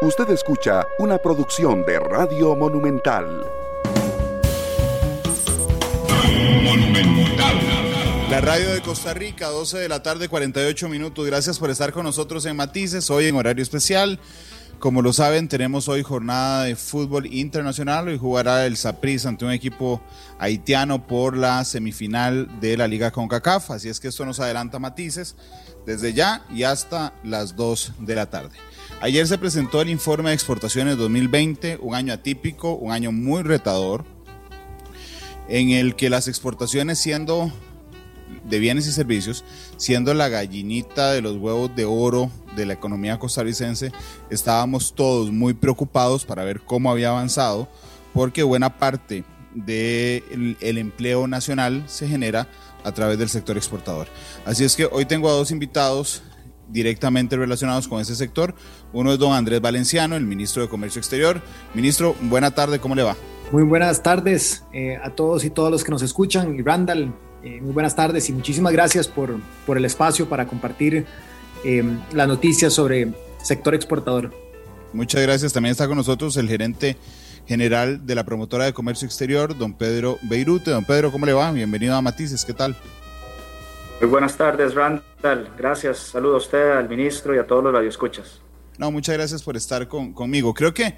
Usted escucha una producción de Radio Monumental. La radio de Costa Rica, 12 de la tarde, 48 minutos. Gracias por estar con nosotros en Matices, hoy en horario especial. Como lo saben, tenemos hoy jornada de fútbol internacional. Hoy jugará el Saprissa ante un equipo haitiano por la semifinal de la Liga CONCACAF. Así es que esto nos adelanta matices desde ya y hasta las 2 de la tarde. Ayer se presentó el informe de exportaciones 2020, un año atípico, un año muy retador, en el que las exportaciones siendo de bienes y servicios, siendo la gallinita de los huevos de oro de la economía costarricense, estábamos todos muy preocupados para ver cómo había avanzado, porque buena parte del empleo nacional se genera a través del sector exportador. Así es que hoy tengo a dos invitados directamente relacionados con ese sector. Uno es don Andrés Valenciano, el ministro de Comercio Exterior. Ministro, buena tarde, ¿cómo le va? Muy buenas tardes eh, a todos y todas los que nos escuchan. Y Randall, eh, muy buenas tardes y muchísimas gracias por, por el espacio para compartir eh, la noticia sobre sector exportador. Muchas gracias. También está con nosotros el gerente general de la promotora de comercio exterior, don Pedro Beirute. Don Pedro, ¿cómo le va? Bienvenido a Matices, ¿qué tal? Muy buenas tardes, Randall. Gracias. Saludo a usted, al ministro y a todos los radioescuchas. No, muchas gracias por estar con, conmigo. Creo que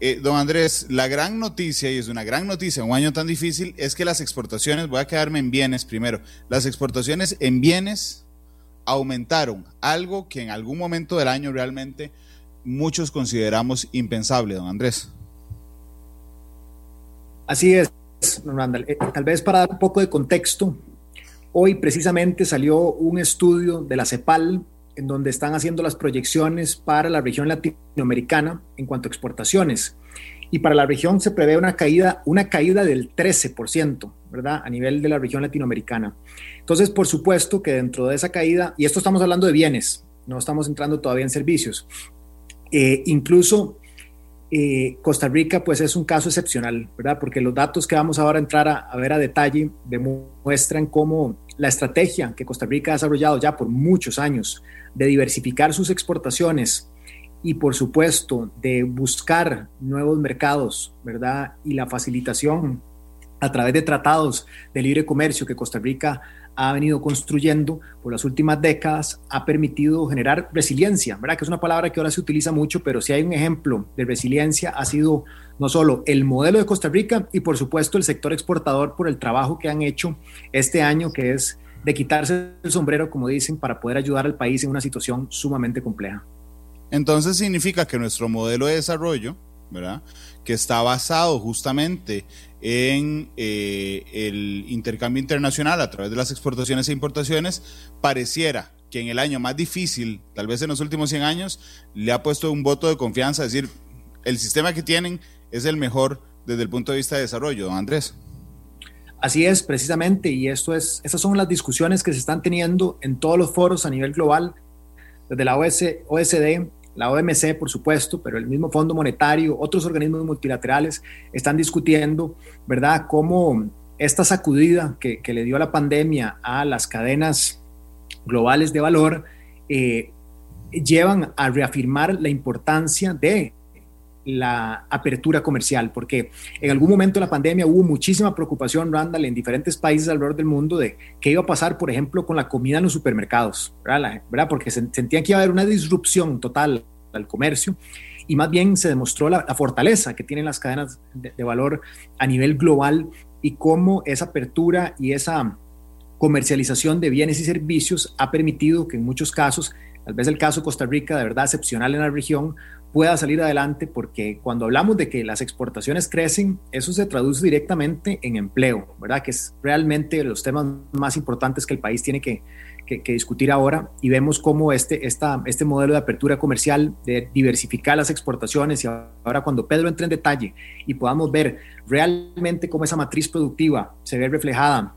eh, don Andrés, la gran noticia, y es una gran noticia, un año tan difícil, es que las exportaciones, voy a quedarme en bienes primero, las exportaciones en bienes aumentaron, algo que en algún momento del año realmente muchos consideramos impensable, don Andrés. Así es, don Randall. Eh, tal vez para dar un poco de contexto, hoy precisamente salió un estudio de la CEPAL en donde están haciendo las proyecciones para la región latinoamericana en cuanto a exportaciones. Y para la región se prevé una caída, una caída del 13%, ¿verdad? A nivel de la región latinoamericana. Entonces, por supuesto que dentro de esa caída, y esto estamos hablando de bienes, no estamos entrando todavía en servicios, eh, incluso eh, Costa Rica pues es un caso excepcional, ¿verdad? Porque los datos que vamos ahora a entrar a, a, ver a detalle demuestran cómo la estrategia que Costa Rica ha desarrollado ya por muchos años de diversificar sus exportaciones y por supuesto de buscar nuevos mercados, ¿verdad? Y la facilitación a través de tratados de libre comercio que Costa Rica ha venido construyendo por las últimas décadas ha permitido generar resiliencia, ¿verdad? Que es una palabra que ahora se utiliza mucho, pero si hay un ejemplo de resiliencia ha sido no solo el modelo de Costa Rica y por supuesto el sector exportador por el trabajo que han hecho este año, que es de quitarse el sombrero, como dicen, para poder ayudar al país en una situación sumamente compleja. Entonces significa que nuestro modelo de desarrollo, ¿verdad? Que está basado justamente en eh, el intercambio internacional a través de las exportaciones e importaciones, pareciera que en el año más difícil, tal vez en los últimos 100 años, le ha puesto un voto de confianza, decir, el sistema que tienen es el mejor desde el punto de vista de desarrollo, don Andrés. Así es, precisamente, y esto es, esas son las discusiones que se están teniendo en todos los foros a nivel global, desde la OS, OSD, la OMC, por supuesto, pero el mismo Fondo Monetario, otros organismos multilaterales están discutiendo, ¿verdad?, cómo esta sacudida que, que le dio la pandemia a las cadenas globales de valor eh, llevan a reafirmar la importancia de la apertura comercial, porque en algún momento de la pandemia hubo muchísima preocupación, Randall, en diferentes países alrededor del mundo de qué iba a pasar, por ejemplo, con la comida en los supermercados, ¿verdad? ¿verdad? Porque sentían que iba a haber una disrupción total al comercio y más bien se demostró la, fortaleza que tienen las cadenas de, valor a nivel global y cómo esa apertura y esa comercialización de bienes y servicios ha permitido que en muchos casos, tal vez el caso Costa Rica, de verdad excepcional en la región, pueda salir adelante porque cuando hablamos de que las exportaciones crecen, eso se traduce directamente en empleo, ¿verdad? Que es realmente los temas más importantes que el país tiene que, que, discutir ahora y vemos cómo este, esta, este modelo de apertura comercial, de diversificar las exportaciones y ahora cuando Pedro entre en detalle y podamos ver realmente cómo esa matriz productiva se ve reflejada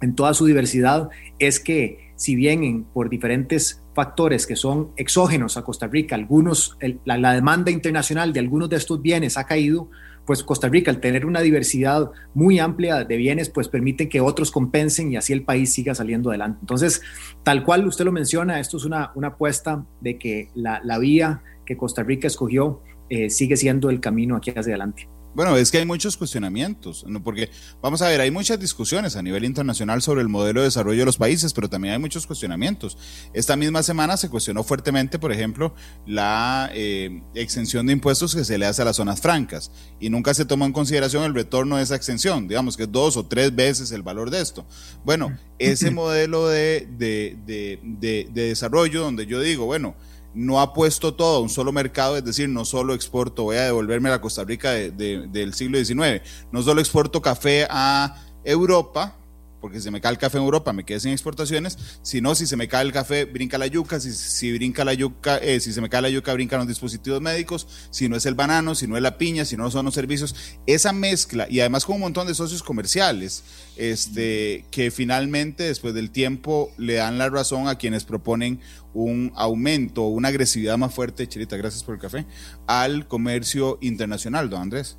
en toda su diversidad, es que si bien en, por diferentes factores que son exógenos a Costa Rica, algunos, la, demanda internacional de algunos de estos bienes ha caído, pues Costa Rica al tener una diversidad muy amplia de bienes, pues permite que otros compensen y así el país siga saliendo adelante. Entonces, tal cual usted lo menciona, esto es una, una apuesta de que la, la vía que Costa Rica escogió eh, sigue siendo el camino aquí hacia adelante. Bueno, es que hay muchos cuestionamientos, ¿no? porque vamos a ver, hay muchas discusiones a nivel internacional sobre el modelo de desarrollo de los países, pero también hay muchos cuestionamientos. Esta misma semana se cuestionó fuertemente, por ejemplo, la eh, exención de impuestos que se le hace a las zonas francas y nunca se tomó en consideración el retorno de esa exención, digamos que es dos o tres veces el valor de esto. Bueno, ese modelo de, de, de, de desarrollo donde yo digo, bueno, no ha puesto todo a un solo mercado, es decir, no solo exporto, voy a devolverme a la Costa Rica del siglo XIX, no solo exporto café a Europa, porque si se me cae el café en Europa me quedé sin exportaciones, sino si se me cae el café brinca la yuca, si, si brinca la yuca, eh, si se me cae la yuca brincan los dispositivos médicos, si no es el banano, si no es la piña, si no son los servicios, esa mezcla y además con un montón de socios comerciales, este, que finalmente después del tiempo le dan la razón a quienes proponen un aumento, una agresividad más fuerte, Chirita, gracias por el café, al comercio internacional, don Andrés.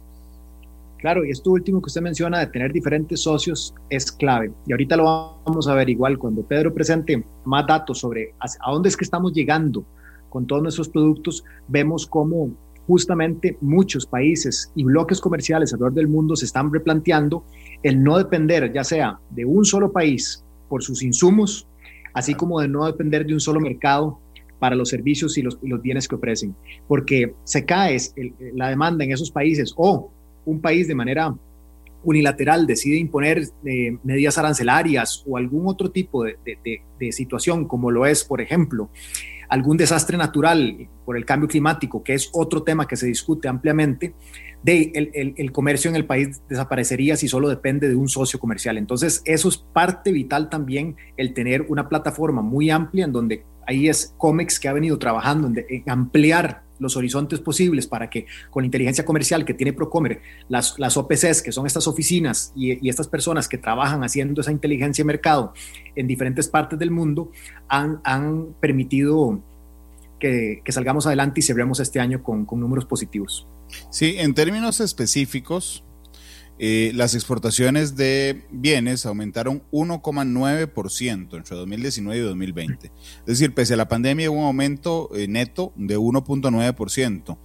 Claro, y esto último que usted menciona de tener diferentes socios es clave. Y ahorita lo vamos a ver igual cuando Pedro presente más datos sobre a dónde es que estamos llegando con todos nuestros productos, vemos cómo justamente muchos países y bloques comerciales alrededor del mundo se están replanteando el no depender ya sea de un solo país por sus insumos, así como de no depender de un solo mercado para los servicios y los, bienes que ofrecen, porque se cae la demanda en esos países o un país de manera unilateral decide imponer eh, medidas arancelarias o algún otro tipo de, situación, como lo es, por ejemplo, algún desastre natural por el cambio climático, que es otro tema que se discute ampliamente, de el, comercio en el país desaparecería si solo depende de un socio comercial. Entonces, eso es parte vital también, el tener una plataforma muy amplia en donde ahí es COMEX que ha venido trabajando en ampliar los horizontes posibles para que con la inteligencia comercial que tiene Procomer, las, las OPCs, que son estas oficinas y, estas personas que trabajan haciendo esa inteligencia de mercado en diferentes partes del mundo, han, han permitido que, salgamos adelante y cerremos este año con, con números positivos. Sí, en términos específicos, eh, las exportaciones de bienes aumentaron 1,9% entre 2019 y 2020. Es decir, pese a la pandemia hubo un aumento eh, neto de 1,9%.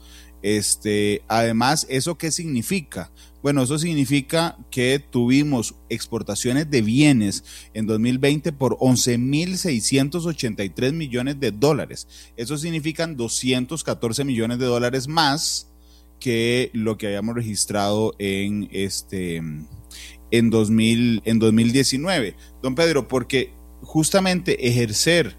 Este, además, ¿eso qué significa? Bueno, eso significa que tuvimos exportaciones de bienes en 2020 por 11.683 millones de dólares. Eso significan 214 millones de dólares más que lo que habíamos registrado en este en 2000 en 2019. Don Pedro, porque justamente ejercer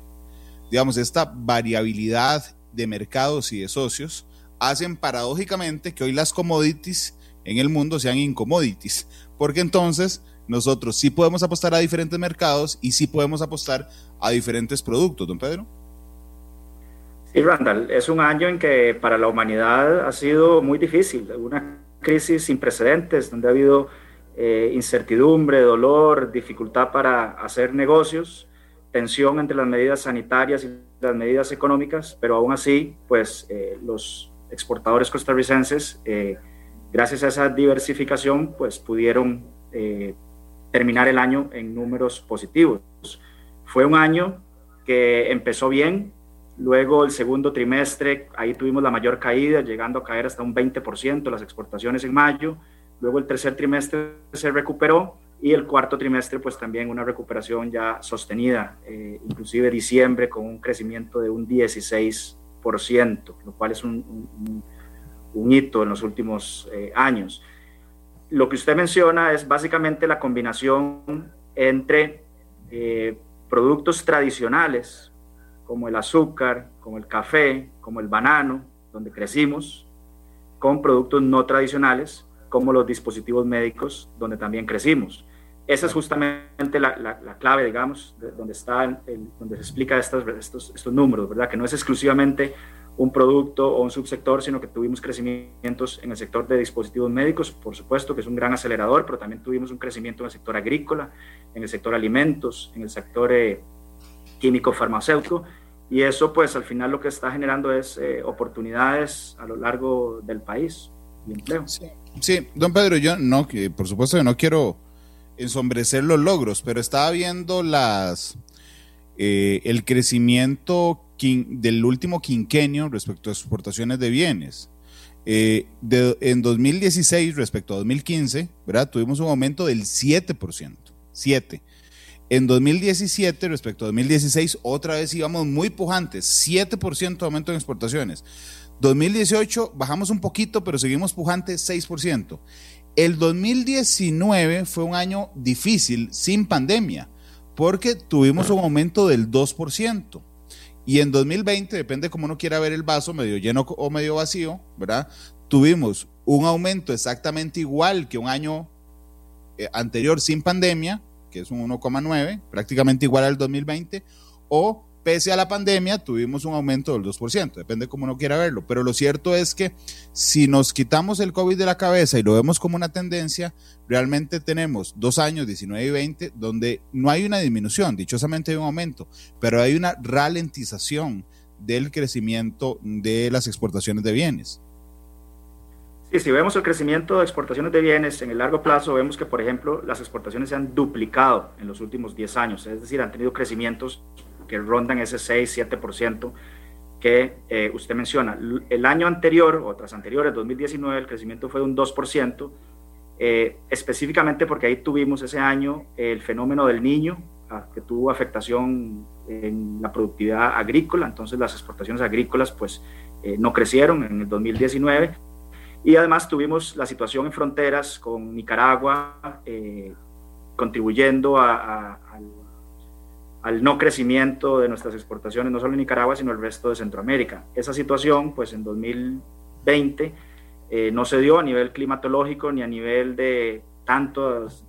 digamos esta variabilidad de mercados y de socios hacen paradójicamente que hoy las commodities en el mundo sean incommodities, porque entonces nosotros sí podemos apostar a diferentes mercados y sí podemos apostar a diferentes productos, don Pedro. Sí, Randall, es un año en que para la humanidad ha sido muy difícil, una crisis sin precedentes, donde ha habido eh, incertidumbre, dolor, dificultad para hacer negocios, tensión entre las medidas sanitarias y las medidas económicas, pero aún así, pues eh, los exportadores costarricenses, eh, gracias a esa diversificación, pues pudieron terminar el año en números positivos. Fue un año que empezó bien, Luego el segundo trimestre, ahí tuvimos la mayor caída, llegando a caer hasta un 20% las exportaciones en mayo. Luego el tercer trimestre se recuperó y el cuarto trimestre pues también una recuperación ya sostenida, eh, inclusive diciembre con un crecimiento de un 16%, lo cual es un, un, hito en los últimos eh, años. Lo que usted menciona es básicamente la combinación entre eh, productos tradicionales, como el azúcar, como el café, como el banano, donde crecimos, con productos no tradicionales, como los dispositivos médicos, donde también crecimos. Esa es justamente la, la, clave, digamos, de donde, está el, donde se explica estos, estos, estos números, ¿verdad? Que no es exclusivamente un producto o un subsector, sino que tuvimos crecimientos en el sector de dispositivos médicos, por supuesto que es un gran acelerador, pero también tuvimos un crecimiento en el sector agrícola, en el sector alimentos, en el sector eh, químico farmacéutico y eso pues al final lo que está generando es eh, oportunidades a lo largo del país y empleo. Sí. don Pedro, yo no, que por supuesto que no quiero ensombrecer los logros, pero estaba viendo las eh, el crecimiento del último quinquenio respecto a exportaciones de bienes. Eh, en 2016 respecto a 2015, ¿verdad? Tuvimos un aumento del 7%. 7. En 2017 respecto a 2016, otra vez íbamos muy pujantes, 7% de aumento en exportaciones. 2018 bajamos un poquito, pero seguimos pujantes 6%. El 2019 fue un año difícil sin pandemia, porque tuvimos un aumento del 2%. Y en 2020, depende cómo uno quiera ver el vaso, medio lleno o medio vacío, ¿verdad? Tuvimos un aumento exactamente igual que un año eh, anterior sin pandemia, que es un 1,9, prácticamente igual al 2020, o pese a la pandemia, tuvimos un aumento del 2%, depende cómo uno quiera verlo, pero lo cierto es que si nos quitamos el COVID de la cabeza y lo vemos como una tendencia, realmente tenemos dos años, 19 y 20, donde no hay una disminución, dichosamente hay un aumento, pero hay una ralentización del crecimiento de las exportaciones de bienes. Sí, si vemos el crecimiento de exportaciones de bienes en el largo plazo, vemos que, por ejemplo, las exportaciones se han duplicado en los últimos 10 años, es decir, han tenido crecimientos que rondan ese 6-7% que eh, usted menciona. El año anterior, o tras anteriores, 2019, el crecimiento fue de un 2%, eh, específicamente porque ahí tuvimos ese año el fenómeno del niño, ah, que tuvo afectación en la productividad agrícola, entonces las exportaciones agrícolas pues eh, no crecieron en el 2019. Y además tuvimos la situación en fronteras con Nicaragua, contribuyendo a, a, al no crecimiento de nuestras exportaciones, no solo en Nicaragua, sino el resto de Centroamérica. Esa situación, pues en 2020, eh, no se dio a nivel climatológico ni a nivel de tantos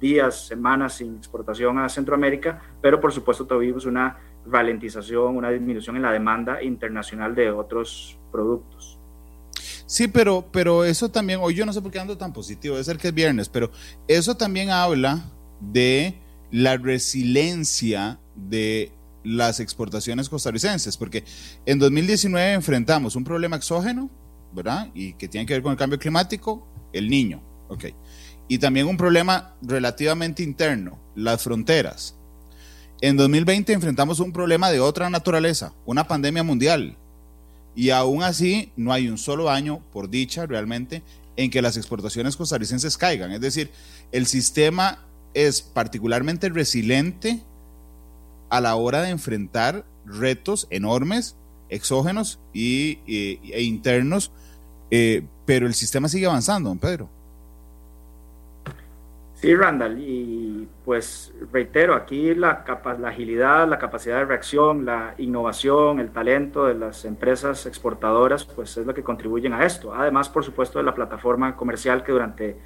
días, semanas sin exportación a Centroamérica, pero por supuesto tuvimos una ralentización, una disminución en la demanda internacional de otros productos. Sí, pero, pero eso también, hoy yo no sé por qué ando tan positivo, debe ser que es viernes, pero eso también habla de la resiliencia de las exportaciones costarricenses, porque en 2019 enfrentamos un problema exógeno, ¿verdad? Y que tiene que ver con el cambio climático, el niño, ok. Y también un problema relativamente interno, las fronteras. En 2020 enfrentamos un problema de otra naturaleza, una pandemia mundial. Y aún así no hay un solo año, por dicha realmente, en que las exportaciones costarricenses caigan. Es decir, el sistema es particularmente resiliente a la hora de enfrentar retos enormes, exógenos y, e internos, eh, pero el sistema sigue avanzando, don Pedro. Sí, Randall, y pues reitero, aquí la, la agilidad, la capacidad de reacción, la innovación, el talento de las empresas exportadoras, pues es lo que contribuyen a esto. Además, por supuesto, de la plataforma comercial que durante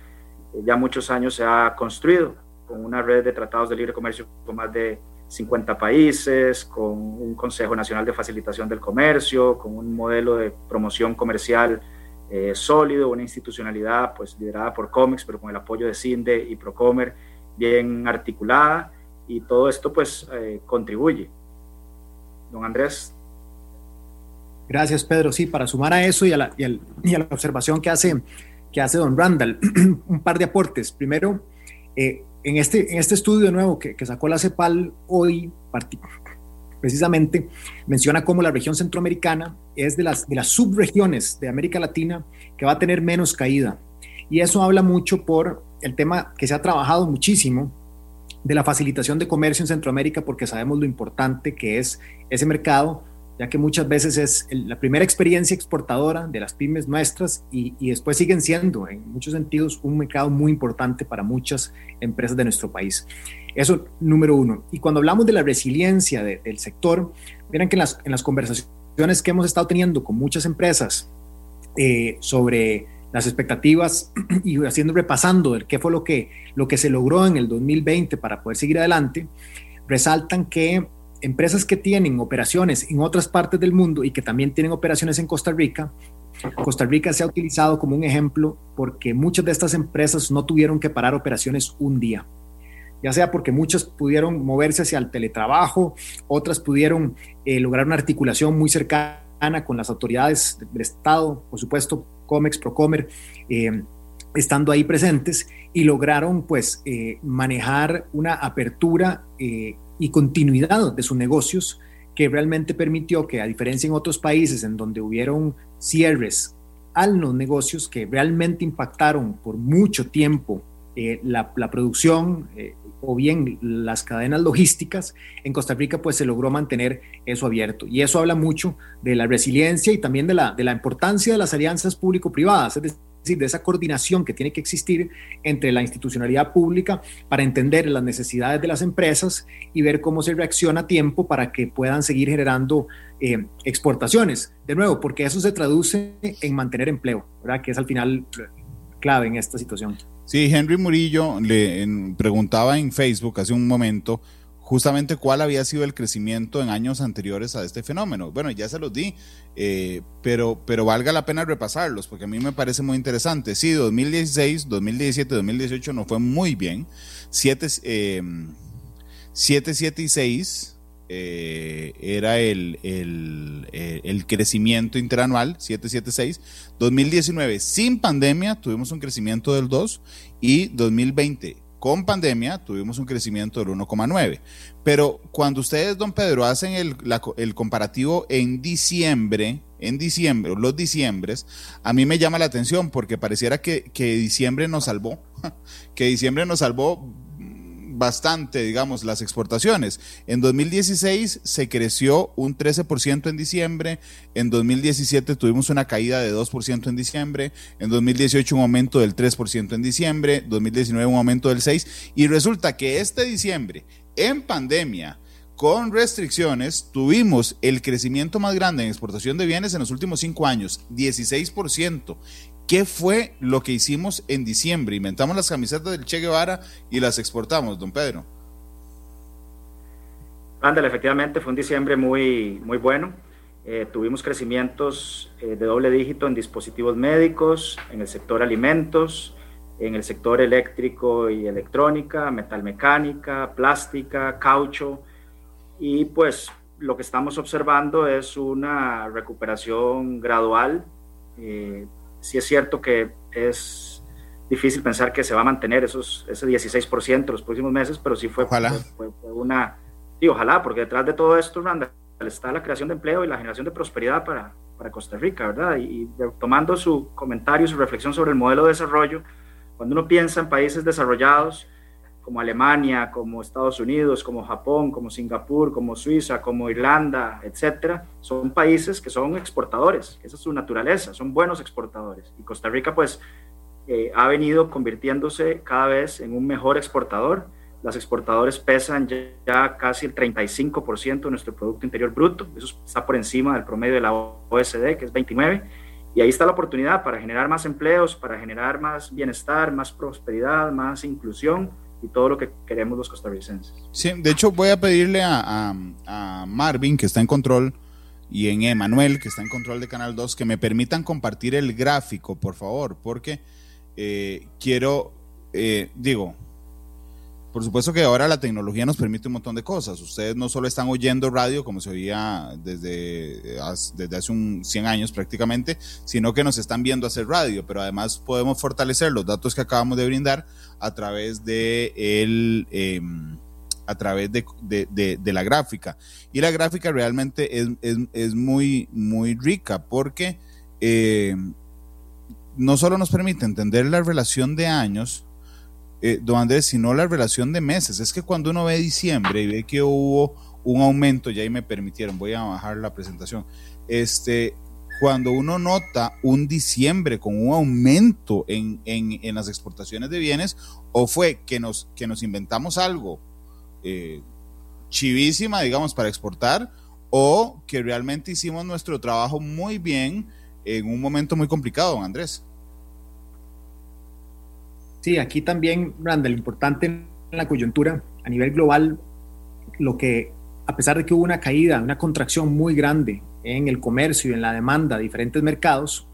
ya muchos años se ha construido con una red de tratados de libre comercio con más de 50 países, con un Consejo Nacional de Facilitación del Comercio, con un modelo de promoción comercial eh, sólido, una institucionalidad pues liderada por COMEX, pero con el apoyo de CINDE y Procomer bien articulada, y todo esto pues eh, contribuye. Don Andrés. Gracias, Pedro. Sí, para sumar a eso y a la, y a la observación que hace, que hace don Randall, un par de aportes. Primero, eh, en este, en este estudio nuevo que, que sacó la CEPAL hoy, precisamente, menciona cómo la región centroamericana es de las, de las subregiones de América Latina que va a tener menos caída. Y eso habla mucho por el tema que se ha trabajado muchísimo de la facilitación de comercio en Centroamérica, porque sabemos lo importante que es ese mercado ya que muchas veces es la primera experiencia exportadora de las pymes nuestras y, después siguen siendo, en muchos sentidos, un mercado muy importante para muchas empresas de nuestro país. Eso, número uno. Y cuando hablamos de la resiliencia del sector, miren que en las, en las, conversaciones que hemos estado teniendo con muchas empresas eh, sobre las expectativas y haciendo repasando el qué fue lo que, lo que se logró en el 2020 para poder seguir adelante, resaltan que empresas que tienen operaciones en otras partes del mundo y que también tienen operaciones en Costa Rica, Costa Rica se ha utilizado como un ejemplo porque muchas de estas empresas no tuvieron que parar operaciones un día, ya sea porque muchas pudieron moverse hacia el teletrabajo, otras pudieron eh, lograr una articulación muy cercana con las autoridades del Estado, por supuesto, COMEX, Procomer, eh, estando ahí presentes y lograron pues eh, manejar una apertura y continuidad de sus negocios que realmente permitió que, a diferencia en otros países en donde hubieron cierres a los negocios que realmente impactaron por mucho tiempo eh, la, producción eh, o bien las cadenas logísticas, en Costa Rica pues se logró mantener eso abierto. Y eso habla mucho de la resiliencia y también de la, de la importancia de las alianzas público-privadas, decir, de esa coordinación que tiene que existir entre la institucionalidad pública para entender las necesidades de las empresas y ver cómo se reacciona a tiempo para que puedan seguir generando eh, exportaciones. De nuevo, porque eso se traduce en mantener empleo, ¿verdad? que es al final clave en esta situación. Sí, Henry Murillo le preguntaba en Facebook hace un momento justamente cuál había sido el crecimiento en años anteriores a este fenómeno. Bueno, ya se los di, eh, pero, pero valga la pena repasarlos, porque a mí me parece muy interesante. Sí, 2016, 2017, 2018 no fue muy bien. 7, eh, 7 7 y 6 eh, era el, el, crecimiento interanual, 776. 2019, sin pandemia, tuvimos un crecimiento del 2 y 2020, con pandemia, tuvimos un crecimiento del 1,9. Pero cuando ustedes, don Pedro, hacen el, comparativo en diciembre, en diciembre, los diciembres, a mí me llama la atención porque pareciera que, que diciembre nos salvó, que diciembre nos salvó bastante, digamos, las exportaciones. En 2016 se creció un 13% en diciembre, en 2017 tuvimos una caída de 2% en diciembre, en 2018 un aumento del 3% en diciembre, 2019 un aumento del 6% y resulta que este diciembre, en pandemia, con restricciones, tuvimos el crecimiento más grande en exportación de bienes en los últimos cinco años, 16%. ¿Qué fue lo que hicimos en diciembre? Inventamos las camisetas del Che Guevara y las exportamos, don Pedro. Ándale, efectivamente fue un diciembre muy, muy bueno. Eh, tuvimos crecimientos eh, de doble dígito en dispositivos médicos, en el sector alimentos, en el sector eléctrico y electrónica, metalmecánica, plástica, caucho. Y pues lo que estamos observando es una recuperación gradual. Eh, sí es cierto que es difícil pensar que se va a mantener esos, ese 16% los próximos meses, pero sí fue, fue, una, y ojalá, porque detrás de todo esto, Randall, está la creación de empleo y la generación de prosperidad para, para Costa Rica, ¿verdad? Y, tomando su comentario, su reflexión sobre el modelo de desarrollo, cuando uno piensa en países desarrollados, como Alemania, como Estados Unidos, como Japón, como Singapur, como Suiza, como Irlanda, etcétera, son países que son exportadores, esa es su naturaleza, son buenos exportadores. Y Costa Rica, pues, eh, ha venido convirtiéndose cada vez en un mejor exportador. Las exportadores pesan ya, casi el 35% de nuestro Producto Interior Bruto, eso está por encima del promedio de la OSD, que es 29%. Y ahí está la oportunidad para generar más empleos, para generar más bienestar, más prosperidad, más inclusión y todo lo que queremos los costarricenses. Sí, de hecho voy a pedirle a, Marvin, que está en control, y en Emanuel, que está en control de Canal 2, que me permitan compartir el gráfico, por favor, porque eh, quiero, eh, digo, por supuesto que ahora la tecnología nos permite un montón de cosas. Ustedes no solo están oyendo radio como se oía desde, desde hace un 100 años prácticamente, sino que nos están viendo hacer radio, pero además podemos fortalecer los datos que acabamos de brindar a través de el... Em, a través de, de, la gráfica. Y la gráfica realmente es, es, es muy, muy rica porque eh, no solo nos permite entender la relación de años, eh, don Andrés, sino la relación de meses. Es que cuando uno ve diciembre y ve que hubo un aumento, ya ahí me permitieron, voy a bajar la presentación, este, cuando uno nota un diciembre con un aumento en, en, las exportaciones de bienes, o fue que nos, que nos inventamos algo eh, chivísima, digamos, para exportar, o que realmente hicimos nuestro trabajo muy bien en un momento muy complicado, don Andrés. Sí, aquí también, Randall, importante en la coyuntura a nivel global, lo que, a pesar de que hubo una caída, una contracción muy grande en el comercio y en la demanda de diferentes mercados,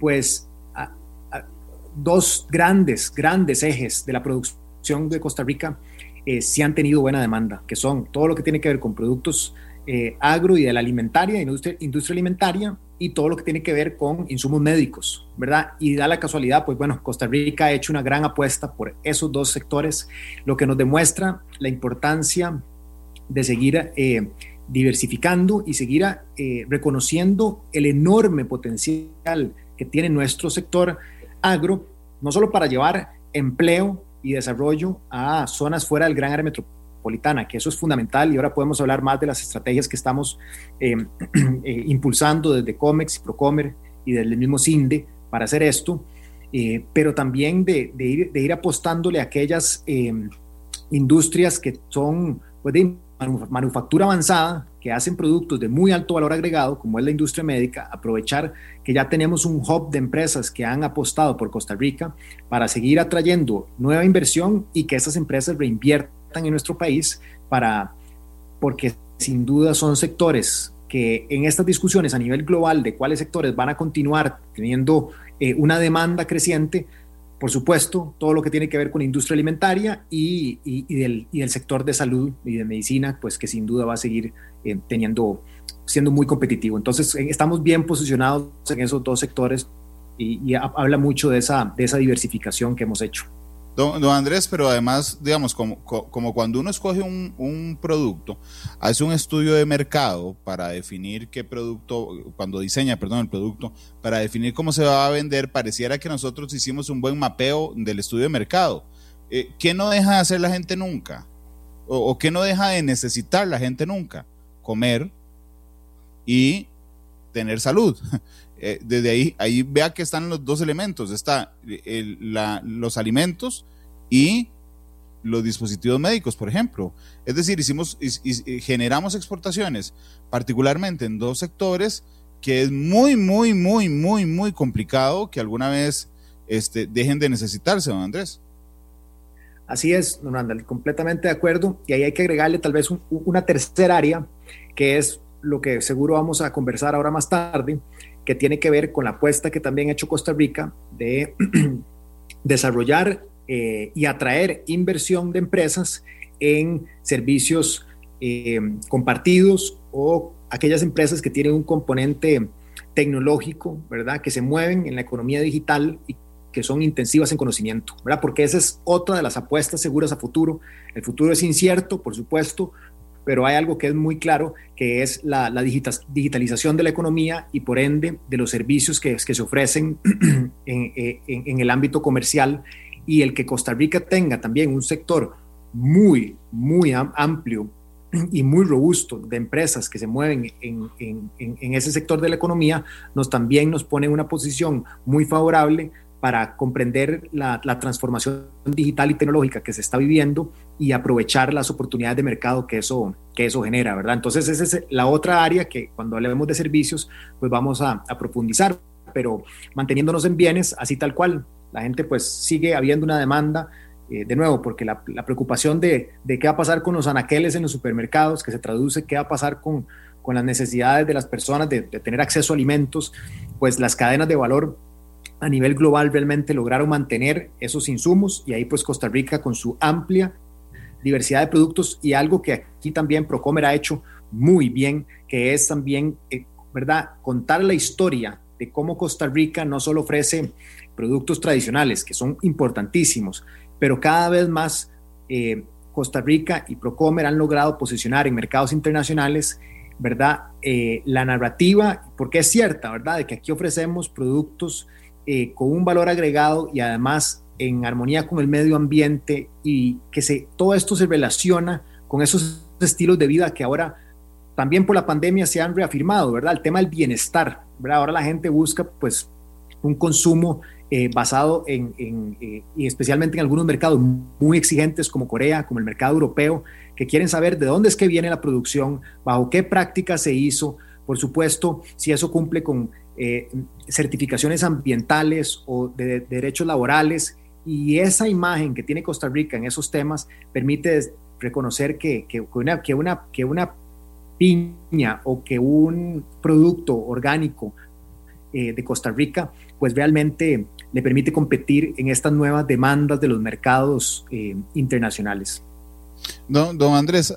pues dos grandes, grandes ejes de la producción de Costa Rica eh, sí han tenido buena demanda, que son todo lo que tiene que ver con productos eh, agro y de la alimentaria, industria, industria alimentaria, y todo lo que tiene que ver con insumos médicos, ¿verdad? Y da la casualidad, pues bueno, Costa Rica ha hecho una gran apuesta por esos dos sectores, lo que nos demuestra la importancia de seguir eh, diversificando y seguir eh, reconociendo el enorme potencial que tiene nuestro sector agro, no solo para llevar empleo y desarrollo a zonas fuera del gran área metropolitana, que eso es fundamental y ahora podemos hablar más de las estrategias que estamos eh, eh, impulsando desde COMEX y Procomer y desde el mismo CINDE para hacer esto, pero también de, ir, de, ir, apostándole a aquellas industrias que son pues, de manufactura avanzada, que hacen productos de muy alto valor agregado, como es la industria médica, aprovechar que ya tenemos un hub de empresas que han apostado por Costa Rica para seguir atrayendo nueva inversión y que esas empresas reinviertan en nuestro país para, porque sin duda son sectores que en estas discusiones a nivel global de cuáles sectores van a continuar teniendo eh, una demanda creciente, por supuesto, todo lo que tiene que ver con industria alimentaria y, del, sector de salud y de medicina, pues que sin duda va a seguir eh, teniendo, siendo muy competitivo. Entonces, eh, estamos bien posicionados en esos dos sectores y, habla mucho de esa, de esa diversificación que hemos hecho. Don, Andrés, pero además, digamos, como, cuando uno escoge un, un, producto, hace un estudio de mercado para definir qué producto, cuando diseña, perdón, el producto, para definir cómo se va a vender, pareciera que nosotros hicimos un buen mapeo del estudio de mercado. Eh, ¿Qué no deja de hacer la gente nunca? O, ¿O qué no deja de necesitar la gente nunca? Comer y tener salud. Eh, desde ahí, ahí vea que están los dos elementos, está los alimentos y los dispositivos médicos, por ejemplo. Es decir, hicimos y, generamos exportaciones, particularmente en dos sectores que es muy, muy, muy, muy, muy complicado que alguna vez este, dejen de necesitarse, don Andrés. Así es, don Randall, completamente de acuerdo. Y ahí hay que agregarle tal vez una tercera área, que es lo que seguro vamos a conversar ahora más tarde, que tiene que ver con la apuesta que también ha hecho Costa Rica de desarrollar eh, y atraer inversión de empresas en servicios eh, compartidos o aquellas empresas que tienen un componente tecnológico, ¿verdad? Que se mueven en la economía digital y que son intensivas en conocimiento, ¿verdad? Porque esa es otra de las apuestas seguras a futuro. El futuro es incierto, por supuesto, pero hay algo que es muy claro, que es la, digitalización de la economía y por ende de los servicios que, se ofrecen eh, en, el ámbito comercial y el que Costa Rica tenga también un sector muy, muy amplio y muy robusto de empresas que se mueven en, en, ese sector de la economía, nos también nos pone en una posición muy favorable para comprender la, transformación digital y tecnológica que se está viviendo y aprovechar las oportunidades de mercado que eso, que eso genera, ¿verdad? Entonces, esa es la otra área que cuando hablemos de servicios, pues vamos a, profundizar, pero manteniéndonos en bienes, así tal cual. La gente pues sigue habiendo una demanda, eh, de nuevo, porque la, preocupación de, qué va a pasar con los anaqueles en los supermercados, que se traduce qué va a pasar con, con las necesidades de las personas de tener acceso a alimentos, pues las cadenas de valor a nivel global realmente lograron mantener esos insumos y ahí pues Costa Rica con su amplia diversidad de productos y algo que aquí también Procomer ha hecho muy bien, que es también, eh, ¿verdad?, contar la historia de cómo Costa Rica no solo ofrece productos tradicionales, que son importantísimos, pero cada vez más eh, Costa Rica y Procomer han logrado posicionar en mercados internacionales, ¿verdad?, eh, la narrativa, porque es cierta, ¿verdad?, de que aquí ofrecemos productos eh, con un valor agregado y además en armonía con el medio ambiente y que se, todo esto se relaciona con esos estilos de vida que ahora también por la pandemia se han reafirmado, ¿verdad? El tema del bienestar. Ahora la gente busca pues un consumo eh, basado en, eh, y especialmente en algunos mercados muy exigentes como Corea, como el mercado europeo, que quieren saber de dónde es que viene la producción, bajo qué práctica se hizo, por supuesto, si eso cumple con eh, certificaciones ambientales o de, derechos laborales y esa imagen que tiene Costa Rica en esos temas permite reconocer que, que, una, que, una, que una piña o que un producto orgánico eh, de Costa Rica pues realmente le permite competir en estas nuevas demandas de los mercados eh, internacionales. Don, don Andrés,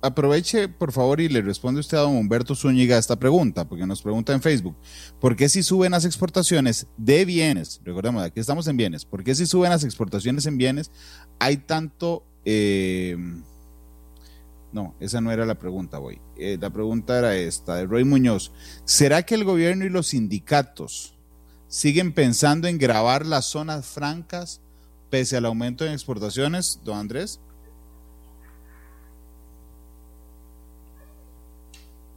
aproveche por favor y le responde usted a don Humberto Zúñiga esta pregunta, porque nos pregunta en Facebook, ¿por qué si suben las exportaciones de bienes, recordemos, aquí estamos en bienes, ¿por qué si suben las exportaciones en bienes hay tanto, eh, No, esa no era la pregunta, voy. Eh, la pregunta era esta, de Roy Muñoz. ¿Será que el gobierno y los sindicatos siguen pensando en grabar las zonas francas pese al aumento en exportaciones, don Andrés?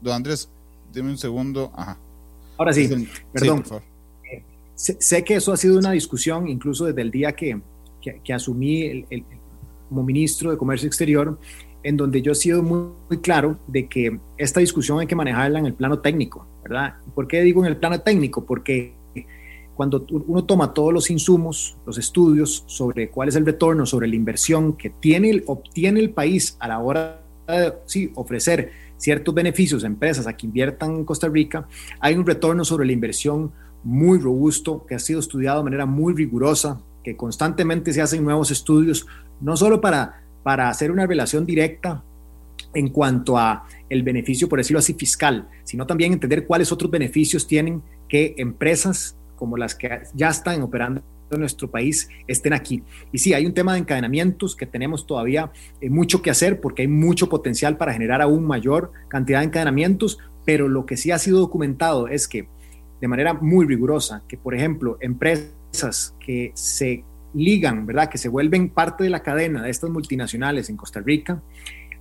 Don Andrés, dime un segundo. Ajá. Ahora sí, perdón. sé, que eso ha sido una discusión incluso desde el día que, que, asumí como ministro de Comercio Exterior, en donde yo he sido muy, muy, claro de que esta discusión hay que manejarla en el plano técnico, ¿verdad? ¿Por qué digo en el plano técnico? Porque cuando uno toma todos los insumos, los estudios sobre cuál es el retorno sobre la inversión que tiene, obtiene el país a la hora de sí, ofrecer ciertos beneficios a empresas a que inviertan en Costa Rica, hay un retorno sobre la inversión muy robusto que ha sido estudiado de manera muy rigurosa, que constantemente se hacen nuevos estudios, no solo para, para hacer una relación directa en cuanto a el beneficio, por decirlo así, fiscal, sino también entender cuáles otros beneficios tienen que empresas como las que ya están operando en nuestro país estén aquí. Y sí, hay un tema de encadenamientos que tenemos todavía eh, mucho que hacer porque hay mucho potencial para generar aún mayor cantidad de encadenamientos, pero lo que sí ha sido documentado es que de manera muy rigurosa, que por ejemplo, empresas que se ligan, ¿verdad? Que se vuelven parte de la cadena de estas multinacionales en Costa Rica,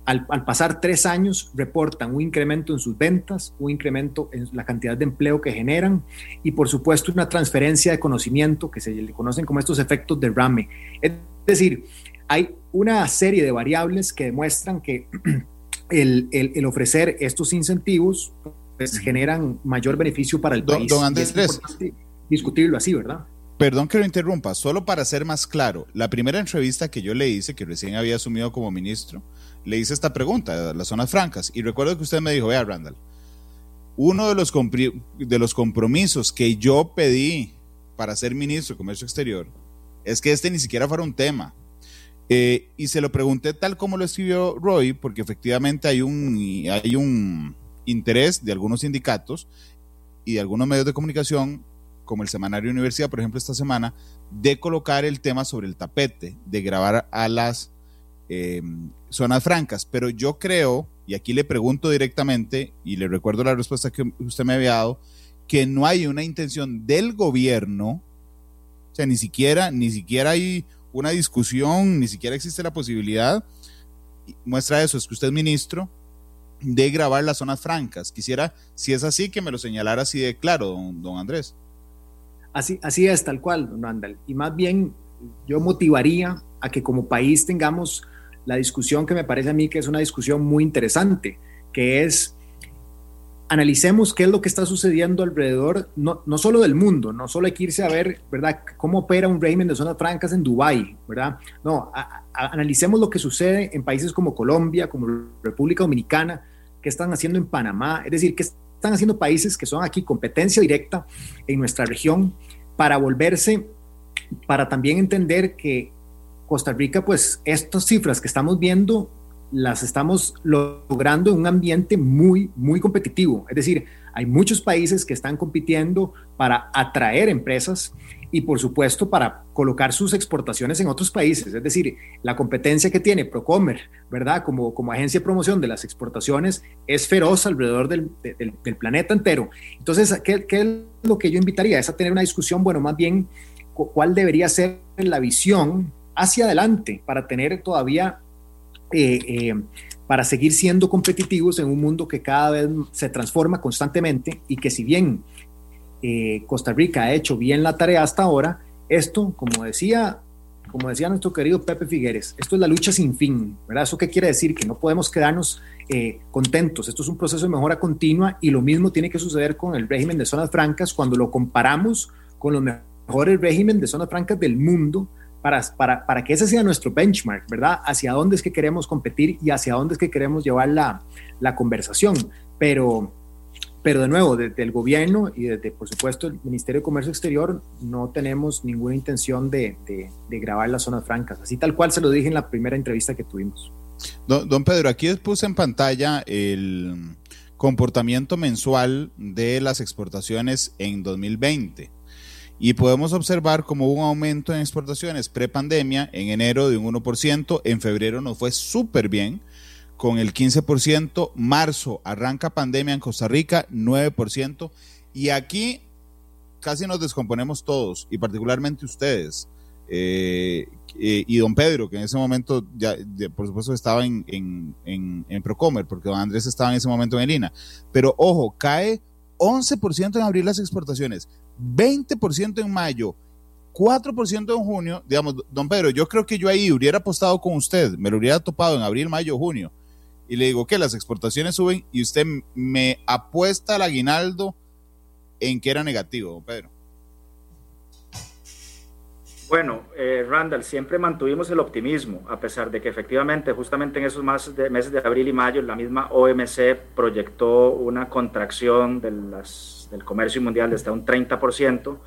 al, pasar tres años reportan un incremento en sus ventas, un incremento en la cantidad de empleo que generan y por supuesto una transferencia de conocimiento que se le conocen como estos efectos de rame. Es decir, hay una serie de variables que demuestran que el, el, ofrecer estos incentivos pues, generan mayor beneficio para el país. Don Andrés, discutirlo así, ¿verdad? Perdón que lo interrumpa, solo para ser más claro, la primera entrevista que yo le hice, que recién había asumido como ministro, le hice esta pregunta, las zonas francas, y recuerdo que usted me dijo, vea, Randall, uno de los, de los compromisos que yo pedí para ser ministro de Comercio Exterior es que este ni siquiera fuera un tema. Eh, y se lo pregunté tal como lo escribió Roy, porque efectivamente hay un, hay un interés de algunos sindicatos y de algunos medios de comunicación, como el Semanario Universidad, por ejemplo, esta semana, de colocar el tema sobre el tapete, de grabar a las eh, zonas francas, pero yo creo, y aquí le pregunto directamente, y le recuerdo la respuesta que usted me había dado, que no hay una intención del gobierno, o sea, ni siquiera, ni siquiera hay una discusión, ni siquiera existe la posibilidad, muestra eso, es que usted es ministro, de grabar las zonas francas. Quisiera, si es así, que me lo señalara así de claro, don, don Andrés. Así, así es, tal cual, don Randall. Y más bien, yo motivaría a que como país tengamos la discusión que me parece a mí que es una discusión muy interesante, que es analicemos qué es lo que está sucediendo alrededor, no, no solo del mundo, no solo hay que irse a ver, ¿verdad?, cómo opera un régimen de zonas francas en Dubái, ¿verdad? No, analicemos lo que sucede en países como Colombia, como República Dominicana, qué están haciendo en Panamá, es decir, qué están haciendo países que son aquí competencia directa en nuestra región para volverse, para también entender que Costa Rica, pues estas cifras que estamos viendo las estamos logrando en un ambiente muy, muy competitivo. Es decir, hay muchos países que están compitiendo para atraer empresas y por supuesto para colocar sus exportaciones en otros países. Es decir, la competencia que tiene Procomer, ¿verdad? Como, como agencia de promoción de las exportaciones es feroz alrededor del, del, planeta entero. Entonces, ¿qué, ¿qué, es lo que yo invitaría? Es a tener una discusión, bueno, más bien, ¿cuál debería ser la visión hacia adelante para tener todavía, eh, eh, para seguir siendo competitivos en un mundo que cada vez se transforma constantemente y que si bien eh, Costa Rica ha hecho bien la tarea hasta ahora, esto, como decía, como decía nuestro querido Pepe Figueres, esto es la lucha sin fin, ¿verdad? ¿Eso qué quiere decir? Que no podemos quedarnos contentos, esto es un proceso de mejora continua y lo mismo tiene que suceder con el régimen de zonas francas cuando lo comparamos con los mejores regímenes de zonas francas del mundo, para, para, para, que ese sea nuestro benchmark, ¿verdad? Hacia dónde es que queremos competir y hacia dónde es que queremos llevar la, la conversación. Pero, pero de nuevo, desde el gobierno y desde, por supuesto, el Ministerio de Comercio Exterior, no tenemos ninguna intención de, de, grabar las zonas francas, así tal cual se lo dije en la primera entrevista que tuvimos. Don, don Pedro, aquí puse en pantalla el comportamiento mensual de las exportaciones en 2020 y podemos observar como un aumento en exportaciones pre-pandemia en enero de un 1%, en febrero nos fue súper bien, con el 15%, marzo arranca pandemia en Costa Rica, 9%, y aquí casi nos descomponemos todos, y particularmente ustedes. Eh, eh, y don Pedro, que en ese momento, ya, por supuesto, estaba en, en, en, Procomer, porque don Andrés estaba en ese momento en Elina. Pero ojo, cae 11% en abril las exportaciones, 20% en mayo, 4% en junio. Digamos, don Pedro, yo creo que yo ahí hubiera apostado con usted, me lo hubiera topado en abril, mayo, junio. Y le digo que las exportaciones suben y usted me apuesta al aguinaldo en que era negativo, don Pedro. Bueno, eh, Randall, siempre mantuvimos el optimismo, a pesar de que efectivamente, justamente en esos meses de, abril y mayo, la misma OMC proyectó una contracción de las, del comercio mundial de hasta un 30%.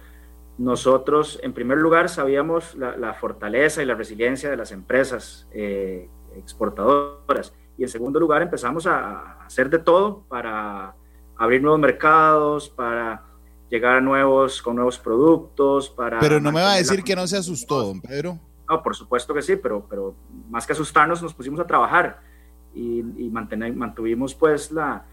Nosotros, en primer lugar, sabíamos la, fortaleza y la resiliencia de las empresas eh, exportadoras. Y en segundo lugar, empezamos a hacer de todo para abrir nuevos mercados, para llegar a nuevos, con nuevos productos, para... Pero no me va a decir que no se asustó, don Pedro. No, por supuesto que sí, pero, pero más que asustarnos nos pusimos a trabajar y, y mantener, mantuvimos pues la,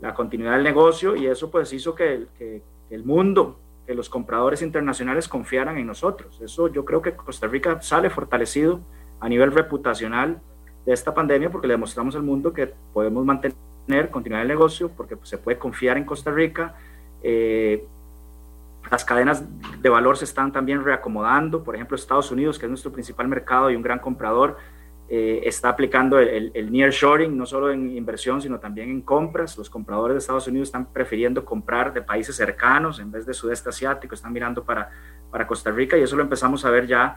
la, continuidad del negocio y eso pues hizo que, que, el mundo, que los compradores internacionales confiaran en nosotros. Eso yo creo que Costa Rica sale fortalecido a nivel reputacional de esta pandemia porque le demostramos al mundo que podemos mantener, continuar el negocio, porque pues, se puede confiar en Costa Rica. Eh, las cadenas de valor se están también reacomodando. Por ejemplo, Estados Unidos, que es nuestro principal mercado y un gran comprador, eh, está aplicando el, el, near shoring, no solo en inversión, sino también en compras. Los compradores de Estados Unidos están prefiriendo comprar de países cercanos en vez de sudeste asiático, están mirando para, para Costa Rica y eso lo empezamos a ver ya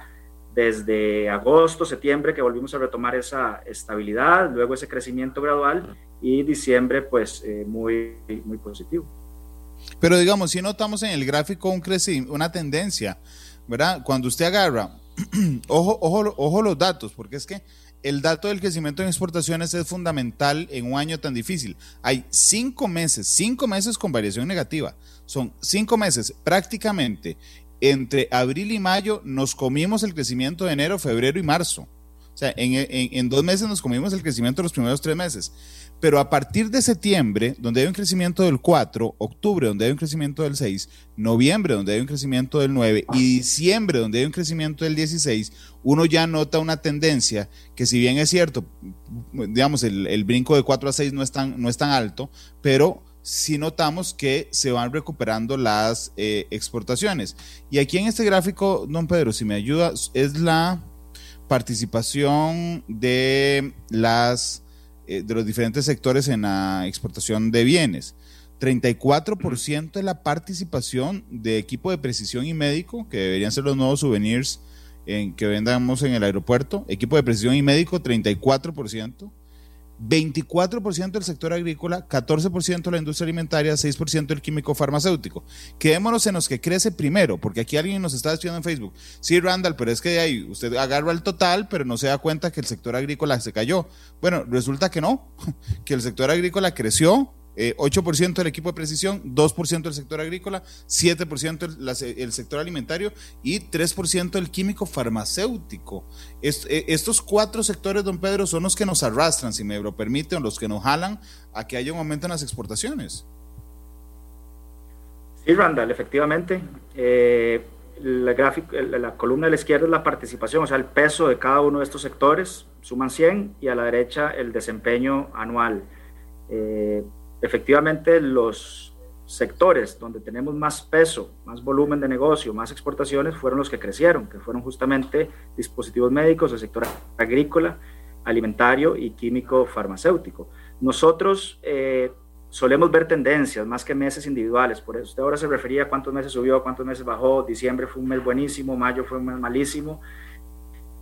desde agosto, septiembre, que volvimos a retomar esa estabilidad, luego ese crecimiento gradual y diciembre, pues eh, muy, muy positivo. Pero digamos, si notamos en el gráfico un una tendencia, ¿verdad? Cuando usted agarra, ojo, ojo, ojo los datos, porque es que el dato del crecimiento en exportaciones es fundamental en un año tan difícil. Hay cinco meses, cinco meses con variación negativa. Son cinco meses prácticamente entre abril y mayo nos comimos el crecimiento de enero, febrero y marzo. O sea, en, en dos meses nos comimos el crecimiento de los primeros tres meses. Pero a partir de septiembre, donde hay un crecimiento del 4, octubre, donde hay un crecimiento del 6, noviembre, donde hay un crecimiento del 9 y diciembre, donde hay un crecimiento del 16, uno ya nota una tendencia que si bien es cierto, digamos, el, brinco de 4 a 6 no es tan, no es alto, pero sí notamos que se van recuperando las eh, exportaciones. Y aquí en este gráfico, don Pedro, si me ayuda, es la participación de las eh, de los diferentes sectores en la exportación de bienes. 34% es la participación de equipo de precisión y médico, que deberían ser los nuevos souvenirs en, que vendamos en el aeropuerto. Equipo de precisión y médico, 34%. 24% del sector agrícola, 14% de la industria alimentaria, 6% del químico farmacéutico. Quedémonos en los que crece primero, porque aquí alguien nos está escribiendo en Facebook. Sí, Randall, pero es que ahí usted agarra el total, pero no se da cuenta que el sector agrícola se cayó. Bueno, resulta que no, que el sector agrícola creció, 8% eh, del equipo de precisión, 2% del sector agrícola, 7% el, sector alimentario y 3% el químico farmacéutico. Eh, estos cuatro sectores, don Pedro, son los que nos arrastran, si me lo permiten, los que nos jalan a que haya un aumento en las exportaciones. Sí, Randall, efectivamente. Eh, la, la columna de la izquierda es la participación, o sea, el peso de cada uno de estos sectores, suman 100, y a la derecha el desempeño anual efectivamente los sectores donde tenemos más peso, más volumen de negocio, más exportaciones, fueron los que crecieron, que fueron justamente dispositivos médicos, el sector agrícola, alimentario y químico farmacéutico. Nosotros eh, solemos ver tendencias más que meses individuales, por eso usted ahora se refería a cuántos meses subió, cuántos meses bajó, diciembre fue un mes buenísimo, mayo fue un mes malísimo,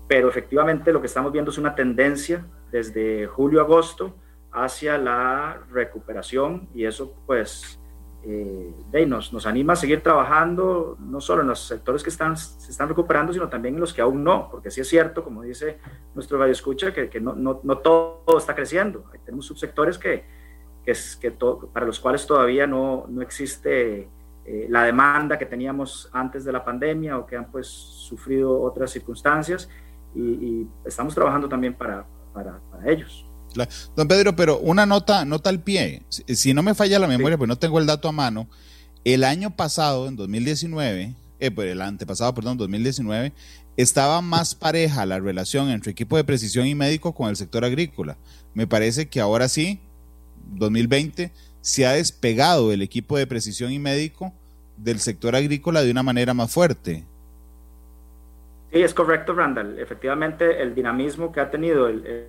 pero efectivamente lo que estamos viendo es una tendencia desde julio a agosto, hacia la recuperación y eso pues eh, nos, nos, anima a seguir trabajando no solo en los sectores que están, se están recuperando, sino también en los que aún no, porque sí es cierto, como dice nuestro radio escucha, que, que no, no, no, todo está creciendo. tenemos subsectores que, que, que para los cuales todavía no, no existe eh, la demanda que teníamos antes de la pandemia o que han pues sufrido otras circunstancias y, estamos trabajando también para, para ellos. Don Pedro, pero una nota, nota al pie. Si, no me falla la memoria, pues no tengo el dato a mano. El año pasado, en 2019, eh, pues el antepasado, perdón, 2019, estaba más pareja la relación entre equipo de precisión y médico con el sector agrícola. Me parece que ahora sí, 2020, se ha despegado el equipo de precisión y médico del sector agrícola de una manera más fuerte. Sí, es correcto, Randall. Efectivamente, el dinamismo que ha tenido el,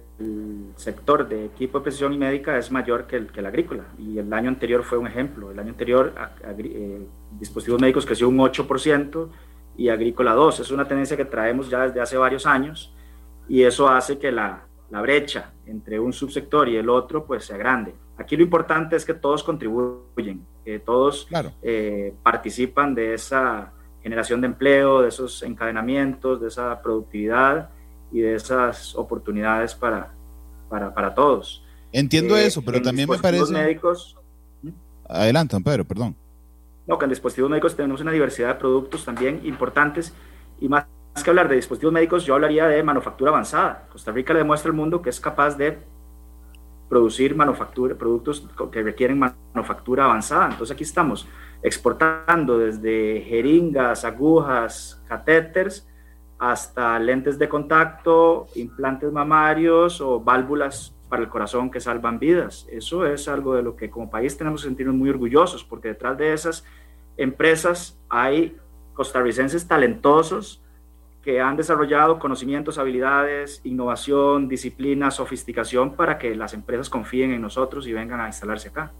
sector de equipo de precisión y médica es mayor que el, que el agrícola. Y el año anterior fue un ejemplo. El año anterior, eh, dispositivos médicos creció un 8% y agrícola 2. Es una tendencia que traemos ya desde hace varios años y eso hace que la, la brecha entre un subsector y el otro pues sea grande. Aquí lo importante es que todos contribuyen, que todos eh, participan de esa generación de empleo, de esos encadenamientos, de esa productividad y de esas oportunidades para, para, para todos. Entiendo eh, eso, pero también me parece... médicos... Adelante, Pedro, perdón. No, que en dispositivos médicos tenemos una diversidad de productos también importantes y más que hablar de dispositivos médicos, yo hablaría de manufactura avanzada. Costa Rica le demuestra al mundo que es capaz de producir manufactura, productos que requieren manufactura avanzada. Entonces aquí estamos exportando desde jeringas, agujas, catéteres, hasta lentes de contacto, implantes mamarios o válvulas para el corazón que salvan vidas. Eso es algo de lo que como país tenemos que sentirnos muy orgullosos, porque detrás de esas empresas hay costarricenses talentosos que han desarrollado conocimientos, habilidades, innovación, disciplina, sofisticación para que las empresas confíen en nosotros y vengan a instalarse acá.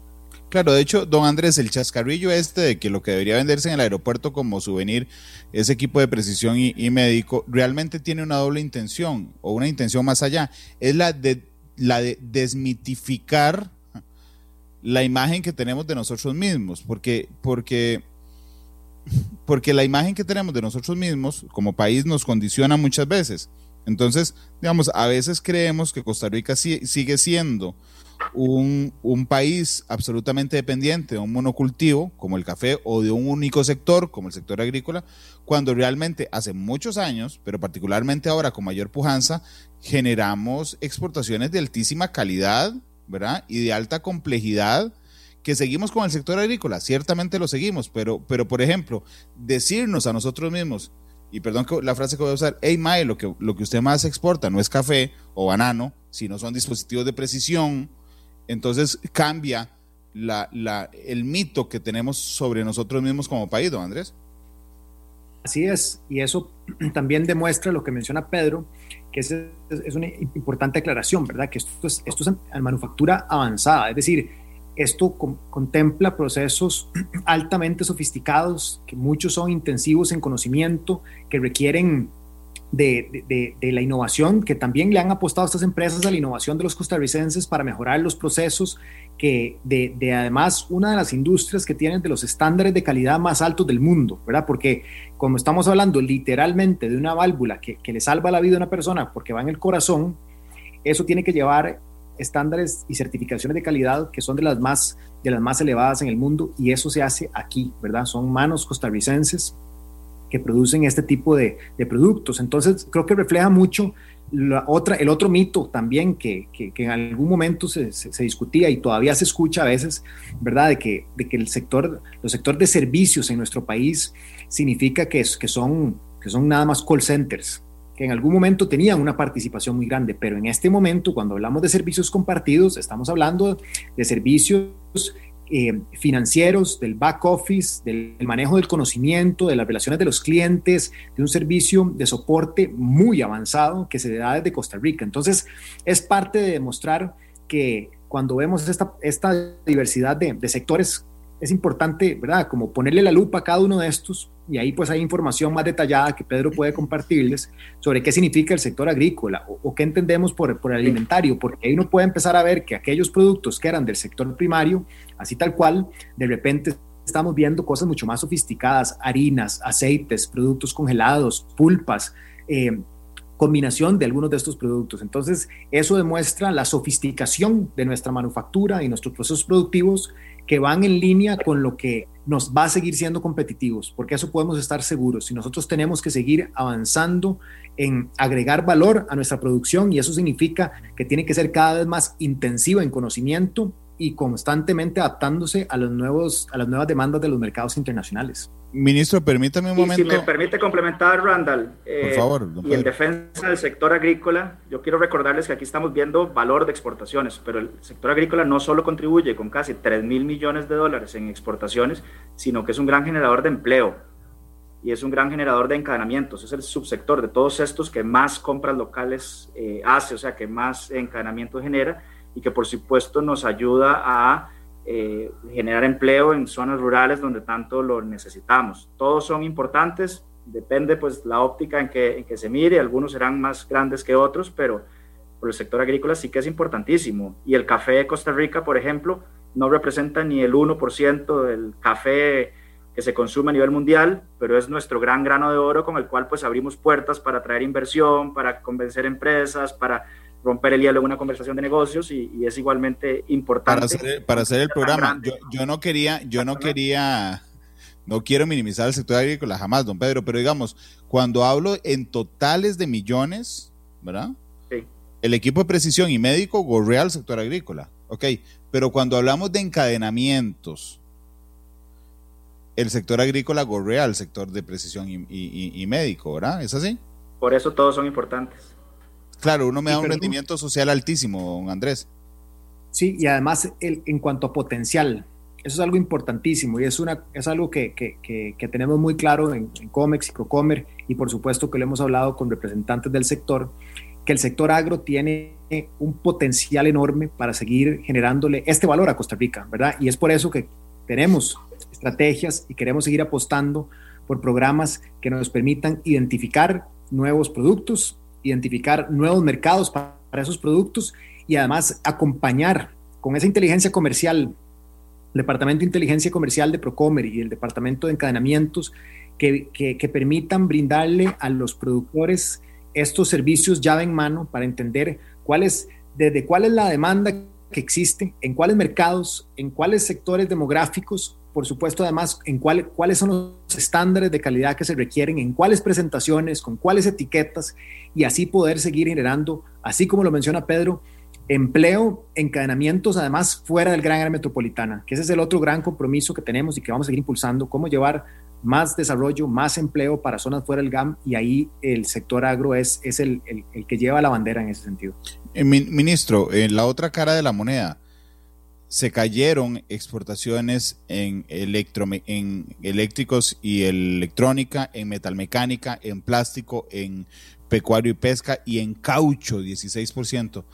Claro, de hecho, don Andrés, el chascarrillo este de que lo que debería venderse en el aeropuerto como souvenir es equipo de precisión y, médico, realmente tiene una doble intención o una intención más allá. Es la de, la de desmitificar la imagen que tenemos de nosotros mismos, porque, porque, porque la imagen que tenemos de nosotros mismos como país nos condiciona muchas veces. Entonces, digamos, a veces creemos que Costa Rica sigue siendo un, un, país absolutamente dependiente de un monocultivo como el café o de un único sector como el sector agrícola, cuando realmente hace muchos años, pero particularmente ahora con mayor pujanza, generamos exportaciones de altísima calidad, ¿verdad? Y de alta complejidad que seguimos con el sector agrícola, ciertamente lo seguimos, pero, pero por ejemplo, decirnos a nosotros mismos, y perdón la frase que voy a usar, hey Mae, lo que, lo que usted más exporta no es café o banano, sino son dispositivos de precisión, entonces cambia la, la, el mito que tenemos sobre nosotros mismos como país, don Andrés. Así es, y eso también demuestra lo que menciona Pedro, que es, es una importante aclaración, ¿verdad? Que esto es, esto es manufactura avanzada, es decir, esto contempla procesos altamente sofisticados, que muchos son intensivos en conocimiento, que requieren de, la innovación, que también le han apostado a estas empresas a la innovación de los costarricenses para mejorar los procesos, que de, además una de las industrias que tienen de los estándares de calidad más altos del mundo, ¿verdad? Porque como estamos hablando literalmente de una válvula que, que le salva la vida a una persona porque va en el corazón, eso tiene que llevar estándares y certificaciones de calidad que son de las más de las más elevadas en el mundo y eso se hace aquí, ¿verdad? Son manos costarricenses que producen este tipo de, productos. Entonces, creo que refleja mucho la otra, el otro mito también que, en algún momento se, discutía y todavía se escucha a veces, ¿verdad? De que, de que el sector, los sectores de servicios en nuestro país significa que, que, son, que son nada más call centers, en algún momento tenían una participación muy grande, pero en este momento, cuando hablamos de servicios compartidos, estamos hablando de servicios eh, financieros, del back office, del, manejo del conocimiento, de las relaciones de los clientes, de un servicio de soporte muy avanzado que se da desde Costa Rica. Entonces, es parte de demostrar que cuando vemos esta, esta diversidad de, de sectores es importante, ¿verdad? Como ponerle la lupa a cada uno de estos y ahí pues hay información más detallada que Pedro puede compartirles sobre qué significa el sector agrícola o, qué entendemos por, por, alimentario, porque ahí uno puede empezar a ver que aquellos productos que eran del sector primario, así tal cual, de repente estamos viendo cosas mucho más sofisticadas, harinas, aceites, productos congelados, pulpas, eh, combinación de algunos de estos productos. Entonces, eso demuestra la sofisticación de nuestra manufactura y nuestros procesos productivos que van en línea con lo que nos va a seguir siendo competitivos, porque eso podemos estar seguros. Si nosotros tenemos que seguir avanzando en agregar valor a nuestra producción y eso significa que tiene que ser cada vez más intensiva en conocimiento y constantemente adaptándose a, los nuevos, a las nuevas demandas de los mercados internacionales. Ministro, permítame un momento. si me permite complementar, Randall, eh, y en defensa del sector agrícola, yo quiero recordarles que aquí estamos viendo valor de exportaciones, pero el sector agrícola no solo contribuye con casi 3 mil millones de dólares en exportaciones, sino que es un gran generador de empleo y es un gran generador de encadenamientos. Es el subsector de todos estos que más compras locales eh, hace, o sea, que más encadenamiento genera y que por supuesto nos ayuda a eh, generar empleo en zonas rurales donde tanto lo necesitamos. Todos son importantes, depende pues la óptica en que, en que se mire, algunos serán más grandes que otros, pero por el sector agrícola sí que es importantísimo. Y el café de Costa Rica, por ejemplo, no representa ni el 1% del café que se consume a nivel mundial, pero es nuestro gran grano de oro con el cual pues abrimos puertas para atraer inversión, para convencer empresas, para romper el hielo en una conversación de negocios y, es igualmente importante. Para hacer, el programa, yo, no quería, yo no quería, no quiero minimizar el sector agrícola jamás, don Pedro, pero digamos, cuando hablo en totales de millones, ¿verdad? Sí. El equipo de precisión y médico gorrea al sector agrícola, ok, pero cuando hablamos de encadenamientos, el sector agrícola gorrea al sector de precisión y médico, ¿verdad? ¿Es así? Por eso todos son importantes. Claro, uno me da un rendimiento social altísimo, don Andrés. Sí, y además el, en cuanto a potencial, eso es algo importantísimo y es, una, es algo que, que, tenemos muy claro en, COMEX y Procomer y por supuesto que lo hemos hablado con representantes del sector, que el sector agro tiene un potencial enorme para seguir generándole este valor a Costa Rica, ¿verdad? Y es por eso que tenemos estrategias y queremos seguir apostando por programas que nos permitan identificar nuevos productos, identificar nuevos mercados para, esos productos y además acompañar con esa inteligencia comercial, Departamento de Inteligencia Comercial de Procomer y el Departamento de Encadenamientos, que, que, permitan brindarle a los productores estos servicios llave en mano para entender desde cuál es la demanda que existe, en cuáles mercados, en cuáles sectores demográficos por supuesto, además, en cuál, cuáles son los estándares de calidad que se requieren, en cuáles presentaciones, con cuáles etiquetas, y así poder seguir generando, así como lo menciona Pedro, empleo, encadenamientos, además, fuera del gran área metropolitana, que ese es el otro gran compromiso que tenemos y que vamos a seguir impulsando, cómo llevar más desarrollo, más empleo para zonas fuera del GAM, y ahí el sector agro es, es el, el que lleva la bandera en ese sentido. Eh, ministro, en la otra cara de la moneda, se cayeron exportaciones en, electro, en eléctricos y electrónica, en metalmecánica, en plástico, en pecuario y pesca y en caucho, 16%.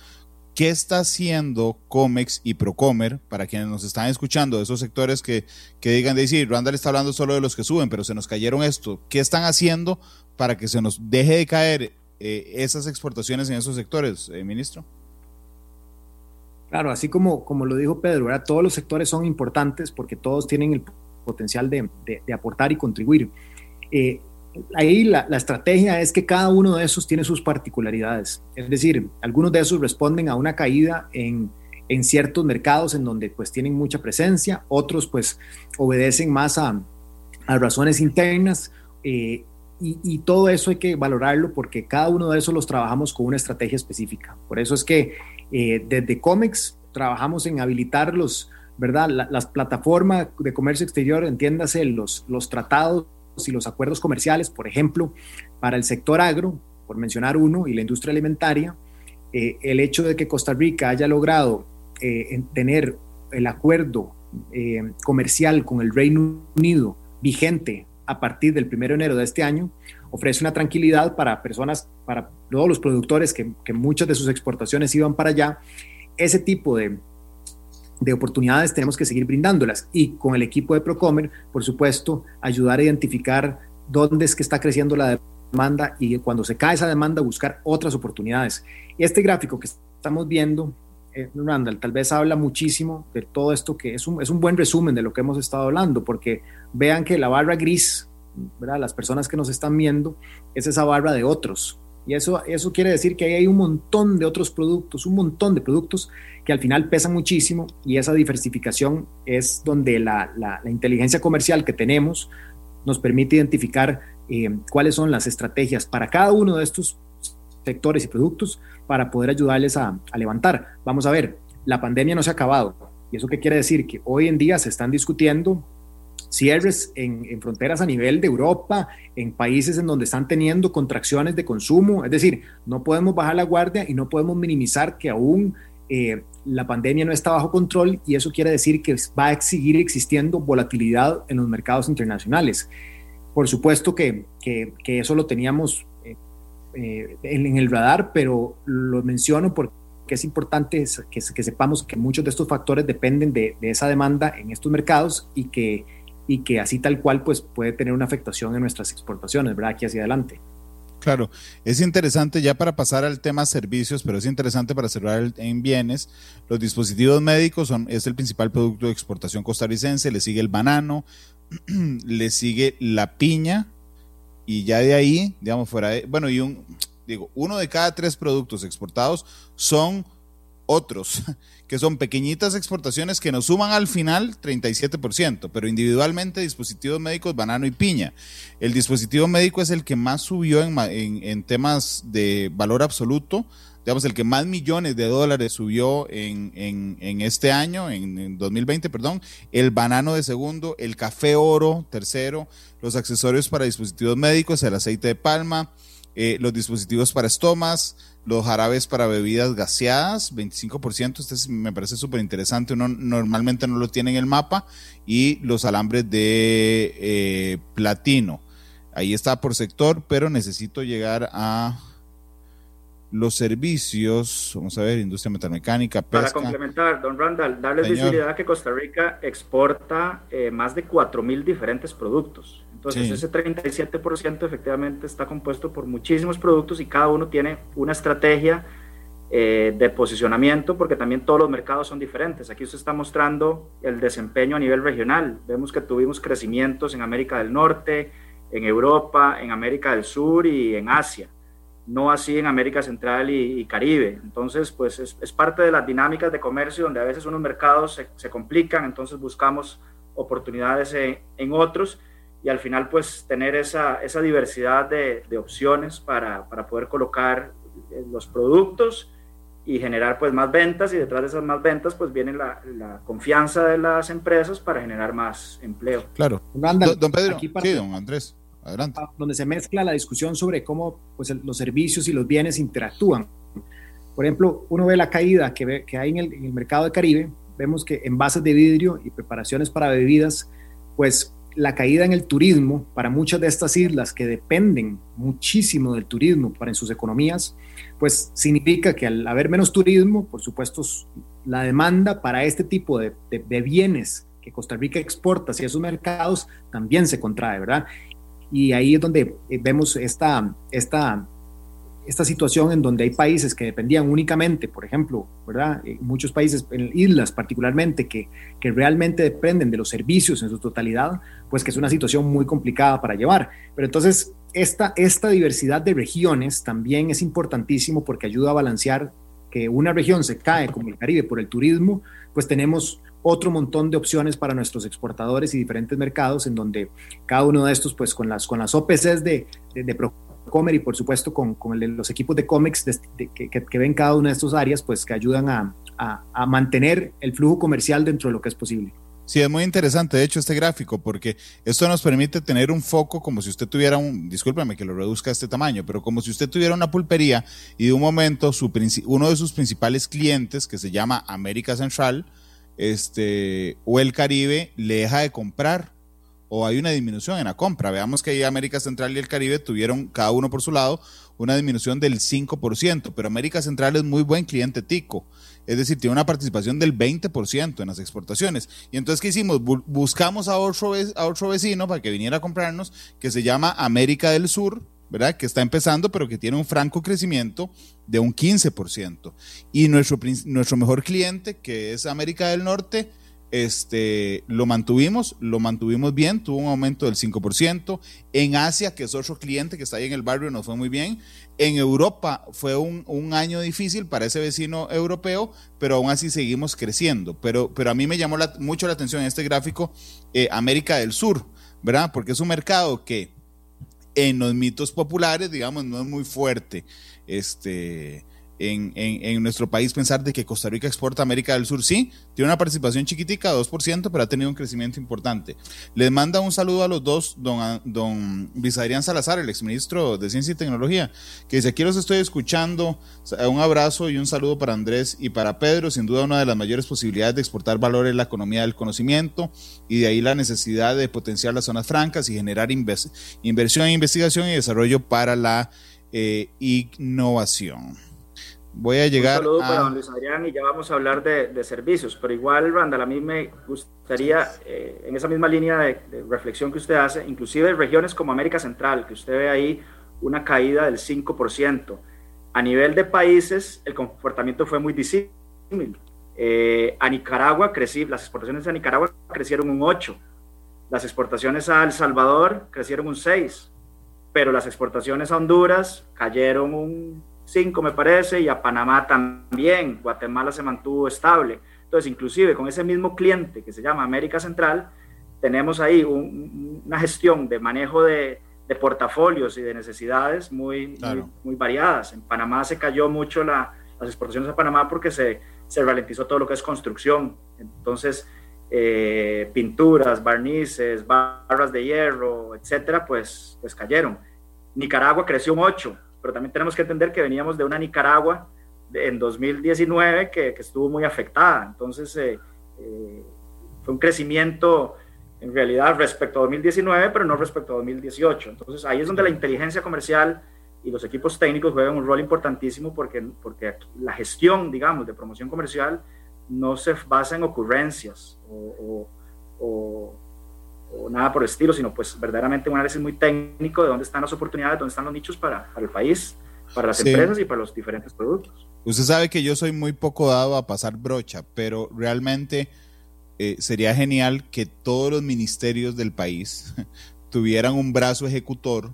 ¿Qué está haciendo Comex y Procomer para quienes nos están escuchando de esos sectores que, que digan de decir, Randall está hablando solo de los que suben, pero se nos cayeron esto? ¿Qué están haciendo para que se nos deje de caer eh, esas exportaciones en esos sectores, eh, ministro? Claro, así como, como lo dijo Pedro, todos los sectores son importantes porque todos tienen el potencial de, aportar y contribuir. Eh, ahí la, estrategia es que cada uno de esos tiene sus particularidades. Es decir, algunos de esos responden a una caída en, ciertos mercados en donde pues tienen mucha presencia, otros pues obedecen más a, razones internas. Eh, y, y, todo eso hay que valorarlo porque cada uno de esos los trabajamos con una estrategia específica. Por eso es que eh, desde COMEX trabajamos en habilitar los, ¿verdad? las plataformas de comercio exterior, entiéndase, los, los tratados y los acuerdos comerciales, por ejemplo, para el sector agro, por mencionar uno, y la industria alimentaria, eh, el hecho de que Costa Rica haya logrado eh, tener el acuerdo comercial con el Reino Unido vigente a partir del 1 de enero de este año, ofrece una tranquilidad para personas, para todos los productores que, que muchas de sus exportaciones iban para allá. Ese tipo de, de oportunidades tenemos que seguir brindándolas y con el equipo de Procomer, por supuesto, ayudar a identificar dónde es que está creciendo la demanda y cuando se cae esa demanda buscar otras oportunidades. Este gráfico que estamos viendo, eh, Randall, tal vez habla muchísimo de todo esto que es un, es un buen resumen de lo que hemos estado hablando, porque vean que la barra gris las personas que nos están viendo, es esa barra de otros. Y eso, eso quiere decir que ahí hay un montón de otros productos, un montón de productos que al final pesan muchísimo y esa diversificación es donde la, la, inteligencia comercial que tenemos nos permite identificar eh, cuáles son las estrategias para cada uno de estos sectores y productos para poder ayudarles a, a levantar. Vamos a ver, la pandemia no se ha acabado. ¿Y eso qué quiere decir? Que hoy en día se están discutiendo cierres en, fronteras a nivel de Europa, en países en donde están teniendo contracciones de consumo. Es decir, no podemos bajar la guardia y no podemos minimizar que aún eh, la pandemia no está bajo control y eso quiere decir que va a seguir existiendo volatilidad en los mercados internacionales. Por supuesto que, que, eso lo teníamos eh, eh, en, el radar, pero lo menciono porque es importante que, que, sepamos que muchos de estos factores dependen de, de esa demanda en estos mercados y que y que así tal cual pues puede tener una afectación en nuestras exportaciones, ¿verdad? Aquí hacia adelante. Claro, es interesante ya para pasar al tema servicios, pero es interesante para cerrar en bienes. Los dispositivos médicos son, es el principal producto de exportación costarricense, le sigue el banano, le sigue la piña y ya de ahí, digamos, fuera de, bueno, y un, digo, uno de cada tres productos exportados son otros, que son pequeñitas exportaciones que nos suman al final 37%, pero individualmente dispositivos médicos, banano y piña. El dispositivo médico es el que más subió en, temas de valor absoluto, digamos, el que más millones de dólares subió en, este año, en, 2020, perdón, el banano de segundo, el café oro tercero, los accesorios para dispositivos médicos, el aceite de palma, eh, los dispositivos para estomas, los jarabes para bebidas gaseadas, 25%, este me parece súper interesante, uno normalmente no lo tiene en el mapa, y los alambres de eh, platino. Ahí está por sector, pero necesito llegar a los servicios, vamos a ver, industria metalmecánica, pesca. Para complementar, don Randall, darles visibilidad que Costa Rica exporta eh, más de 4.000 diferentes productos. Entonces ese 37% efectivamente está compuesto por muchísimos productos y cada uno tiene una estrategia eh, de posicionamiento porque también todos los mercados son diferentes. Aquí usted está mostrando el desempeño a nivel regional. Vemos que tuvimos crecimientos en América del Norte, en Europa, en América del Sur y en Asia. No así en América Central y, Caribe. Entonces, pues es, parte de las dinámicas de comercio donde a veces unos mercados se, complican, entonces buscamos oportunidades en otros y al final pues tener esa, esa diversidad de, de opciones para, para, poder colocar eh, los productos y generar pues más ventas y detrás de esas más ventas pues viene la, la confianza de las empresas para generar más empleo. Claro. don Pedro, aquí sí, don Andrés, adelante. Donde se mezcla la discusión sobre cómo pues los servicios y los bienes interactúan. Por ejemplo, uno ve la caída que, ve, que hay en el, en el mercado de Caribe, vemos que envases de vidrio y preparaciones para bebidas pues la caída en el turismo para muchas de estas islas que dependen muchísimo del turismo para sus economías, pues significa que al haber menos turismo, por supuesto, la demanda para este tipo de, bienes que Costa Rica exporta hacia esos mercados también se contrae, ¿verdad? Y ahí es donde eh, vemos esta, esta esta situación en donde hay países que dependían únicamente, por ejemplo, ¿verdad? Eh, muchos países, en islas particularmente, que, que realmente dependen de los servicios en su totalidad, pues que es una situación muy complicada para llevar. Pero entonces, esta, esta diversidad de regiones también es importantísimo porque ayuda a balancear que una región se cae como el Caribe por el turismo, pues tenemos otro montón de opciones para nuestros exportadores y diferentes mercados en donde cada uno de estos, pues con las, con las OPCs de, Comer y por supuesto con, con los equipos de cómics que, ven cada una de estas áreas, pues que ayudan a, mantener el flujo comercial dentro de lo que es posible. Sí, es muy interesante, de hecho, este gráfico, porque esto nos permite tener un foco como si usted tuviera un, discúlpeme que lo reduzca a este tamaño, pero como si usted tuviera una pulpería y de un momento su, uno de sus principales clientes, que se llama América Central, este, o el Caribe, le deja de comprar o hay una disminución en la compra. Veamos que América Central y el Caribe tuvieron cada uno por su lado una disminución del 5%, pero América Central es muy buen cliente tico, es decir, tiene una participación del 20% en las exportaciones. Y entonces, ¿qué hicimos? buscamos a otro, a otro vecino para que viniera a comprarnos, que se llama América del Sur, ¿verdad? Que está empezando, pero que tiene un franco crecimiento de un 15%. Y nuestro, nuestro mejor cliente, que es América del Norte, este, lo mantuvimos, lo mantuvimos bien, tuvo un aumento del 5%. En Asia, que es otro cliente que está ahí en el barrio, nos fue muy bien. En Europa fue un, un, año difícil para ese vecino europeo, pero aún así seguimos creciendo. Pero, pero a mí me llamó mucho la atención en este gráfico eh, América del Sur, ¿verdad? Porque es un mercado que en los mitos populares, digamos, no es muy fuerte. Este, en, en, nuestro país pensar de que Costa Rica exporta América del Sur. Sí, tiene una participación chiquitica, 2%, pero ha tenido un crecimiento importante. Les manda un saludo a los dos, don, don Salazar, el exministro de Ciencia y Tecnología, que dice, aquí los estoy escuchando, un abrazo y un saludo para Andrés y para Pedro, sin duda una de las mayores posibilidades de exportar valor en la economía del conocimiento y de ahí la necesidad de potenciar las zonas francas y generar inversión, investigación y desarrollo para la eh, innovación. Voy a llegar. Un saludo para don Luis Adrián y ya vamos a hablar de, servicios, pero igual, Randall, a mí me gustaría, eh, en esa misma línea de, reflexión que usted hace, inclusive regiones como América Central, que usted ve ahí una caída del 5%. A nivel de países, el comportamiento fue muy disímil. Eh, a Nicaragua, crecí, las exportaciones a Nicaragua crecieron un 8, las exportaciones a El Salvador crecieron un 6, pero las exportaciones a Honduras cayeron un 5 me parece, y a Panamá también. Guatemala se mantuvo estable. Entonces, inclusive con ese mismo cliente que se llama América Central, tenemos ahí una gestión de manejo de, portafolios y de necesidades muy, muy, variadas. En Panamá se cayó mucho la, las exportaciones a Panamá porque se, se ralentizó todo lo que es construcción. Entonces, eh, pinturas, barnices, barras de hierro, etcétera, pues, pues cayeron. Nicaragua creció un 8, pero también tenemos que entender que veníamos de una Nicaragua en 2019 que, que estuvo muy afectada. Entonces, eh, eh, fue un crecimiento en realidad respecto a 2019, pero no respecto a 2018. Entonces, ahí es donde la inteligencia comercial y los equipos técnicos juegan un rol importantísimo porque, porque la gestión, digamos, de promoción comercial no se basa en ocurrencias o, o o nada por el estilo, sino pues verdaderamente un análisis muy técnico de dónde están las oportunidades, dónde están los nichos para, para el país, para las empresas y para los diferentes productos. Usted sabe que yo soy muy poco dado a pasar brocha, pero realmente eh, sería genial que todos los ministerios del país tuvieran un brazo ejecutor.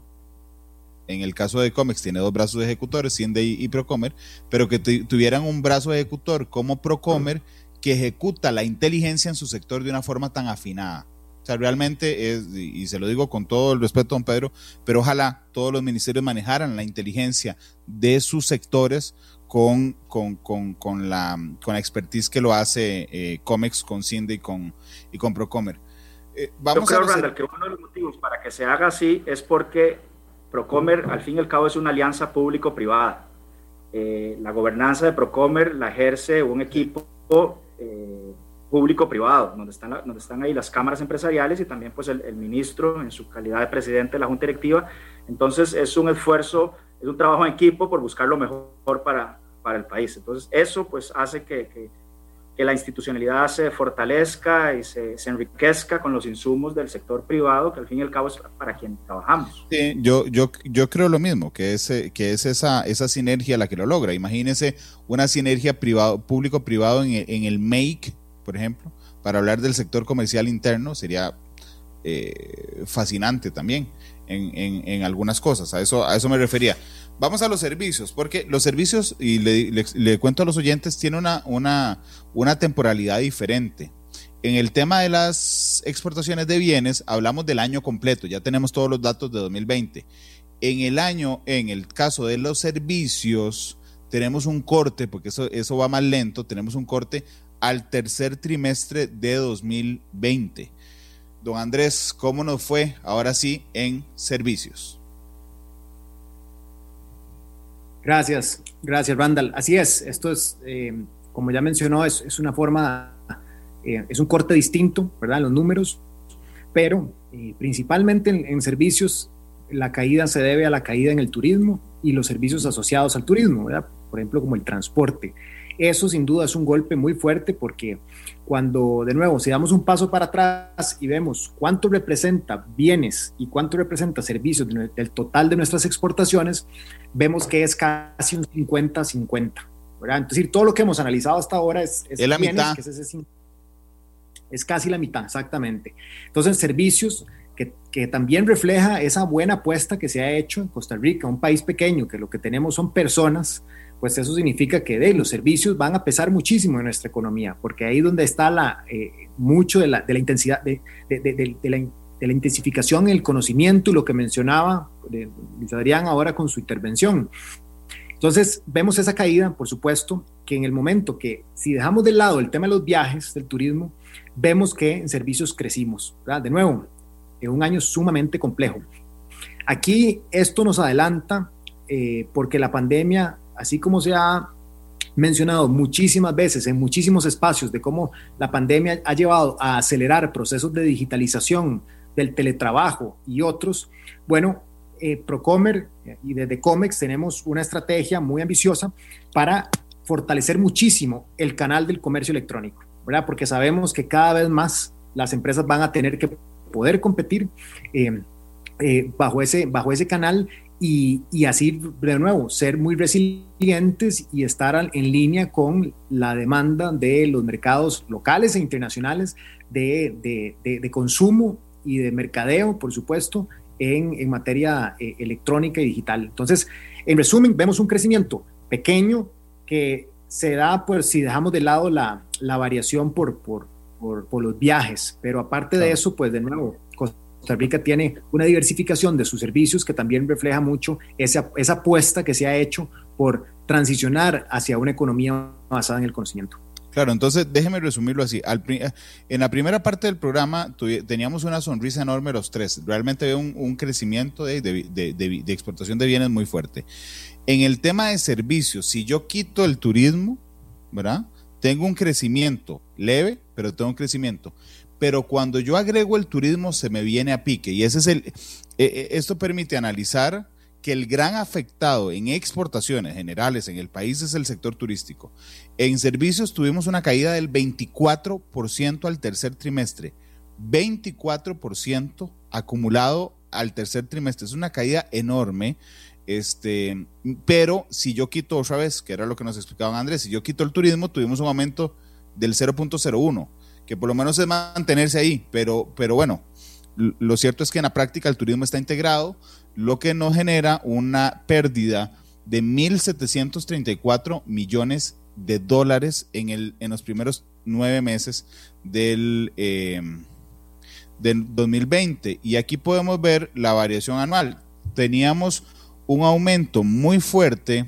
En el caso de Comex tiene dos brazos ejecutores, Ciende y Procomer, pero que tuvieran un brazo ejecutor como Procomer que ejecuta la inteligencia en su sector de una forma tan afinada o sea, realmente es, y se lo digo con todo el respeto, don Pedro, pero ojalá todos los ministerios manejaran la inteligencia de sus sectores con, con, con, con la, con la expertise que lo hace eh, Comex, con Cinde y con, y con Procomer. Eh, vamos Yo creo, a Randall, que uno de los motivos para que se haga así es porque Procomer, al fin y al cabo, es una alianza público-privada. Eh, la gobernanza de Procomer la ejerce un equipo eh, público-privado, donde están, donde están ahí las cámaras empresariales y también pues el, ministro en su calidad de presidente de la Junta Directiva. Entonces es un esfuerzo, es un trabajo en equipo por buscar lo mejor para, para el país. Entonces eso pues hace que, que, que la institucionalidad se fortalezca y se, se, enriquezca con los insumos del sector privado, que al fin y al cabo es para quien trabajamos. Sí, yo, yo, yo creo lo mismo, que es, que es esa, esa sinergia la que lo logra. Imagínese una sinergia privado, público-privado en, en el MAKE por ejemplo, para hablar del sector comercial interno sería eh, fascinante también en, algunas cosas. A eso, a eso me refería. Vamos a los servicios, porque los servicios, y le, cuento a los oyentes, tiene una, una, una temporalidad diferente. En el tema de las exportaciones de bienes, hablamos del año completo, ya tenemos todos los datos de 2020. En el año, en el caso de los servicios, tenemos un corte, porque eso, eso va más lento, tenemos un corte al tercer trimestre de 2020. Don Andrés, ¿cómo nos fue ahora sí en servicios? Gracias, gracias Randall. Así es, esto es, eh, como ya mencionó, es, una forma, eh, es un corte distinto, ¿verdad? Los números, pero eh, principalmente en, en, servicios la caída se debe a la caída en el turismo y los servicios asociados al turismo, ¿verdad? Por ejemplo, como el transporte. Eso sin duda es un golpe muy fuerte porque cuando, de nuevo, si damos un paso para atrás y vemos cuánto representa bienes y cuánto representa servicios del total de nuestras exportaciones, vemos que es casi un 50-50. Es decir, todo lo que hemos analizado hasta ahora es, es la mitad. es casi la mitad, exactamente. Entonces, servicios que, que, también refleja esa buena apuesta que se ha hecho en Costa Rica, un país pequeño, que lo que tenemos son personas, pues eso significa que de, los servicios van a pesar muchísimo en nuestra economía, porque ahí donde está la, eh, mucho de la, de la intensidad, de, de, la, de, la, intensificación en el conocimiento y lo que mencionaba Luis Adrián ahora con su intervención. Entonces, vemos esa caída, por supuesto, que en el momento que, si dejamos de lado el tema de los viajes, del turismo, vemos que en servicios crecimos. De nuevo, en un año sumamente complejo. Aquí esto nos adelanta eh, porque la pandemia, así como se ha mencionado muchísimas veces en muchísimos espacios de cómo la pandemia ha llevado a acelerar procesos de digitalización del teletrabajo y otros, bueno, eh, Procomer y desde Comex tenemos una estrategia muy ambiciosa para fortalecer muchísimo el canal del comercio electrónico, ¿verdad? Porque sabemos que cada vez más las empresas van a tener que poder competir eh, eh, bajo, ese, bajo ese canal y, y, así, de nuevo, ser muy resilientes y estar en línea con la demanda de los mercados locales e internacionales de, de, de consumo y de mercadeo, por supuesto, en, materia eh, electrónica y digital. Entonces, en resumen, vemos un crecimiento pequeño que se da pues si dejamos de lado la, variación por, por, por, los viajes, pero aparte de eso, pues de nuevo, Costa Rica tiene una diversificación de sus servicios que también refleja mucho esa, apuesta que se ha hecho por transicionar hacia una economía basada en el conocimiento. Claro, entonces déjeme resumirlo así. en la primera parte del programa teníamos una sonrisa enorme los tres. Realmente veo un, crecimiento de, exportación de bienes muy fuerte. En el tema de servicios, si yo quito el turismo, ¿verdad? Tengo un crecimiento leve, pero tengo un crecimiento. Pero cuando yo agrego el turismo, se me viene a pique. Y ese es el. E, e, esto permite analizar que el gran afectado en exportaciones generales en el país es el sector turístico. En servicios tuvimos una caída del 24% al tercer trimestre. 24% acumulado al tercer trimestre. Es una caída enorme. Este, pero si yo quito otra vez, que era lo que nos explicaban Andrés, si yo quito el turismo, tuvimos un aumento del 0.01, que por lo menos es mantenerse ahí, pero, pero bueno, lo cierto es que en la práctica el turismo está integrado, lo que nos genera una pérdida de 1.734 millones de dólares en, el, en los primeros nueve meses del, eh, del 2020. Y aquí podemos ver la variación anual. Teníamos un aumento muy fuerte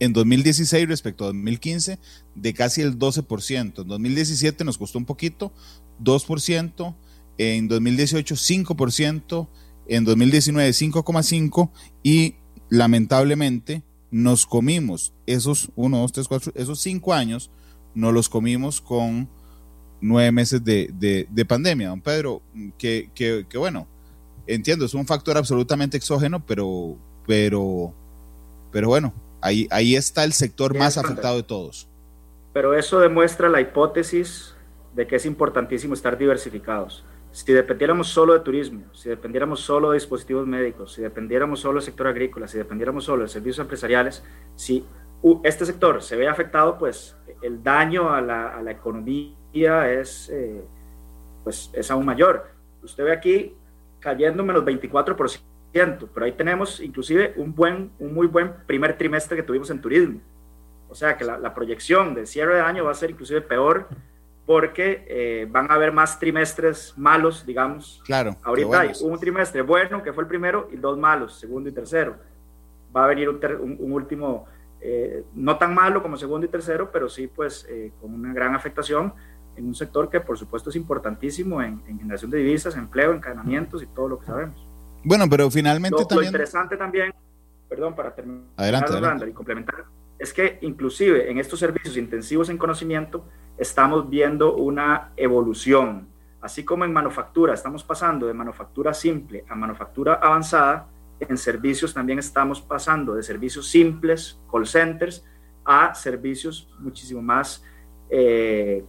en 2016 respecto a 2015 de casi el 12%. En 2017 nos costó un poquito, 2%. En 2018 5% en 2019 5,5 y lamentablemente nos comimos esos 1, 2, 3, 4, esos 5 años, nos los comimos con nueve meses de, de, pandemia, don Pedro, que, que, que, bueno, entiendo, es un factor absolutamente exógeno, pero, pero, pero bueno, ahí, ahí está el sector más afectado de todos. Pero eso demuestra la hipótesis de que es importantísimo estar diversificados. Si dependiéramos solo de turismo, si dependiéramos solo de dispositivos médicos, si dependiéramos solo del sector agrícola, si dependiéramos solo de servicios empresariales, si este sector se ve afectado, pues el daño a la, a la economía es, eh, pues, es aún mayor. Usted ve aquí cayendo menos 24%, pero ahí tenemos inclusive un, buen, un muy buen primer trimestre que tuvimos en turismo. O sea que la, la proyección de cierre de año va a ser inclusive peor porque eh, van a haber más trimestres malos, digamos. Claro. Ahorita hay un trimestre bueno, que fue el primero, y dos malos, segundo y tercero. Va a venir un, último, eh, no tan malo como segundo y tercero, pero sí, pues, eh, con una gran afectación en un sector que, por supuesto, es importantísimo en, generación de divisas, empleo, encadenamientos y todo lo que sabemos. Bueno, pero finalmente también... Lo interesante también, perdón, para terminar adelante, y complementar, es que inclusive en estos servicios intensivos en conocimiento, estamos viendo una evolución. Así como en manufactura estamos pasando de manufactura simple a manufactura avanzada, en servicios también estamos pasando de servicios simples, call centers, a servicios muchísimo más eh,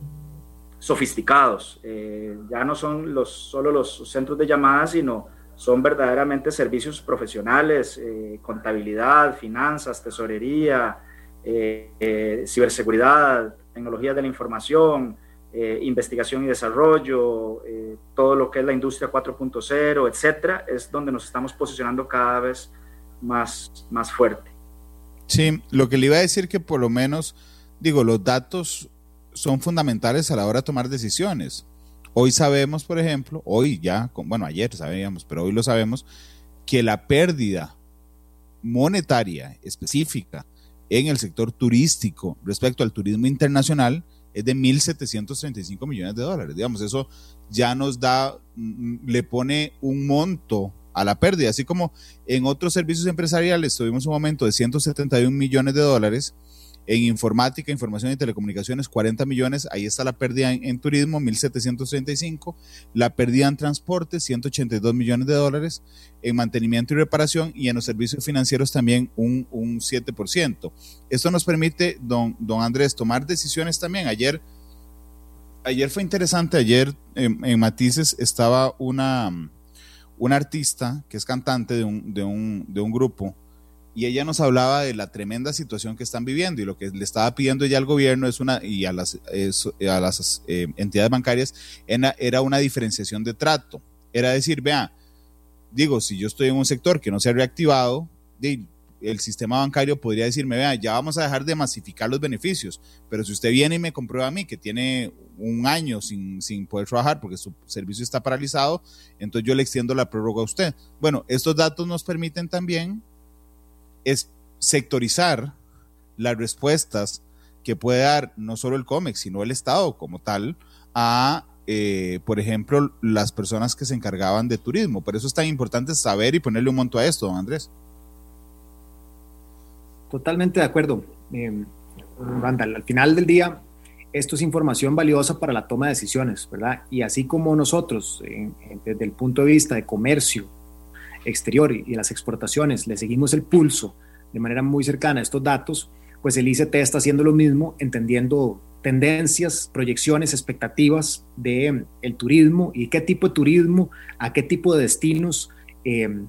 sofisticados. Eh, ya no son los, solo los centros de llamadas, sino son verdaderamente servicios profesionales, eh, contabilidad, finanzas, tesorería, ciberseguridad, tecnologías de la información, eh, investigación y desarrollo, eh, todo lo que es la industria 4.0, etcétera, es donde nos estamos posicionando cada vez más, más fuerte. Sí, lo que le iba a decir que por lo menos, digo, los datos son fundamentales a la hora de tomar decisiones. Hoy sabemos, por ejemplo, hoy ya, bueno, ayer sabíamos, pero hoy lo sabemos, que la pérdida monetaria específica en el sector turístico respecto al turismo internacional es de 1.735 millones de dólares. Digamos, eso ya nos da, mm, le pone un monto a la pérdida, así como en otros servicios empresariales tuvimos un aumento de 171 millones de dólares en informática, información y telecomunicaciones, 40 millones. Ahí está la pérdida en, turismo, 1.735. La pérdida en transporte, 182 millones de dólares. En mantenimiento y reparación y en los servicios financieros también un, un 7%. Esto nos permite, don, don Andrés, tomar decisiones también. Ayer, ayer fue interesante. Ayer en, en Matices estaba una, una artista que es cantante de un, de un, de un grupo y ella nos hablaba de la tremenda situación que están viviendo y lo que le estaba pidiendo ella al gobierno es una y a las, eh, entidades bancarias era, una diferenciación de trato. Era decir, vea, digo, si yo estoy en un sector que no se ha reactivado, el sistema bancario podría decirme, vea, ya vamos a dejar de masificar los beneficios, pero si usted viene y me comprueba a mí que tiene un año sin, sin poder trabajar porque su servicio está paralizado, entonces yo le extiendo la prórroga a usted. Bueno, estos datos nos permiten también es sectorizar las respuestas que puede dar no solo el COMEX, sino el Estado como tal a, eh, por ejemplo, las personas que se encargaban de turismo. Por eso es tan importante saber y ponerle un monto a esto, don Andrés. Totalmente de acuerdo, eh. Al final del día, esto es información valiosa para la toma de decisiones, ¿verdad? Y así como nosotros, desde el punto de vista de comercio, exterior y las exportaciones le seguimos el pulso de manera muy cercana a estos datos, pues el ICT está haciendo lo mismo, entendiendo tendencias, proyecciones, expectativas de el turismo y qué tipo de turismo, a qué tipo de destinos em,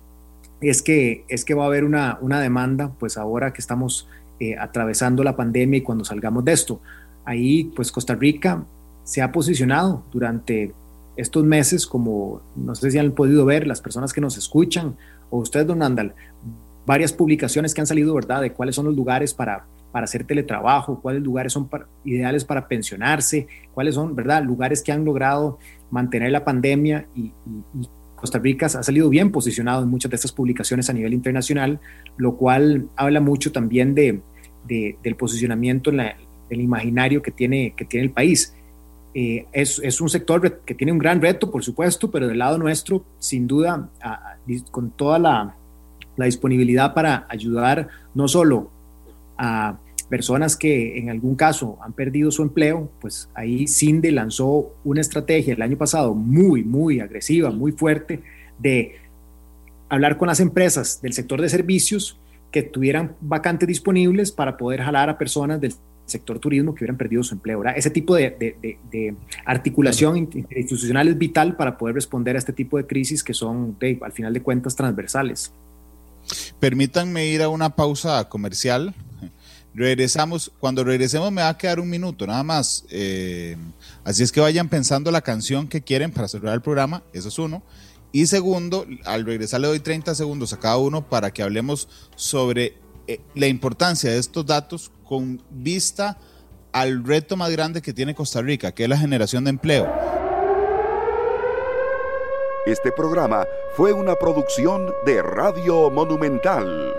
es, que, es que va a haber una, una demanda, pues ahora que estamos eh, atravesando la pandemia y cuando salgamos de esto. Ahí, pues Costa Rica se ha posicionado durante estos meses, como no sé si han podido ver las personas que nos escuchan, o usted, don Andal, varias publicaciones que han salido, ¿verdad?, de cuáles son los lugares para, para hacer teletrabajo, cuáles lugares son ideales para pensionarse, cuáles son, ¿verdad?, lugares que han logrado mantener la pandemia y, Costa Rica ha salido bien posicionado en muchas de estas publicaciones a nivel internacional, lo cual habla mucho también de, del posicionamiento en el imaginario que tiene, que tiene el país. Eh, es, un sector que tiene un gran reto, por supuesto, pero del lado nuestro, sin duda, con toda la, disponibilidad para ayudar no solo a personas que en algún caso han perdido su empleo, pues ahí CINDE lanzó una estrategia el año pasado muy, muy agresiva, muy fuerte, de hablar con las empresas del sector de servicios que tuvieran vacantes disponibles para poder jalar a personas del sector turismo que hubieran perdido su empleo. Ese tipo de, articulación institucional es vital para poder responder a este tipo de crisis que son, al final de cuentas, transversales. Permítanme ir a una pausa comercial. Regresamos, cuando regresemos me va a quedar un minuto nada más. Eh, así es que vayan pensando la canción que quieren para cerrar el programa, eso es uno. Y segundo, al regresar le doy 30 segundos a cada uno para que hablemos sobre eh, la importancia de estos datos con vista al reto más grande que tiene Costa Rica, que es la generación de empleo. Este programa fue una producción de Radio Monumental.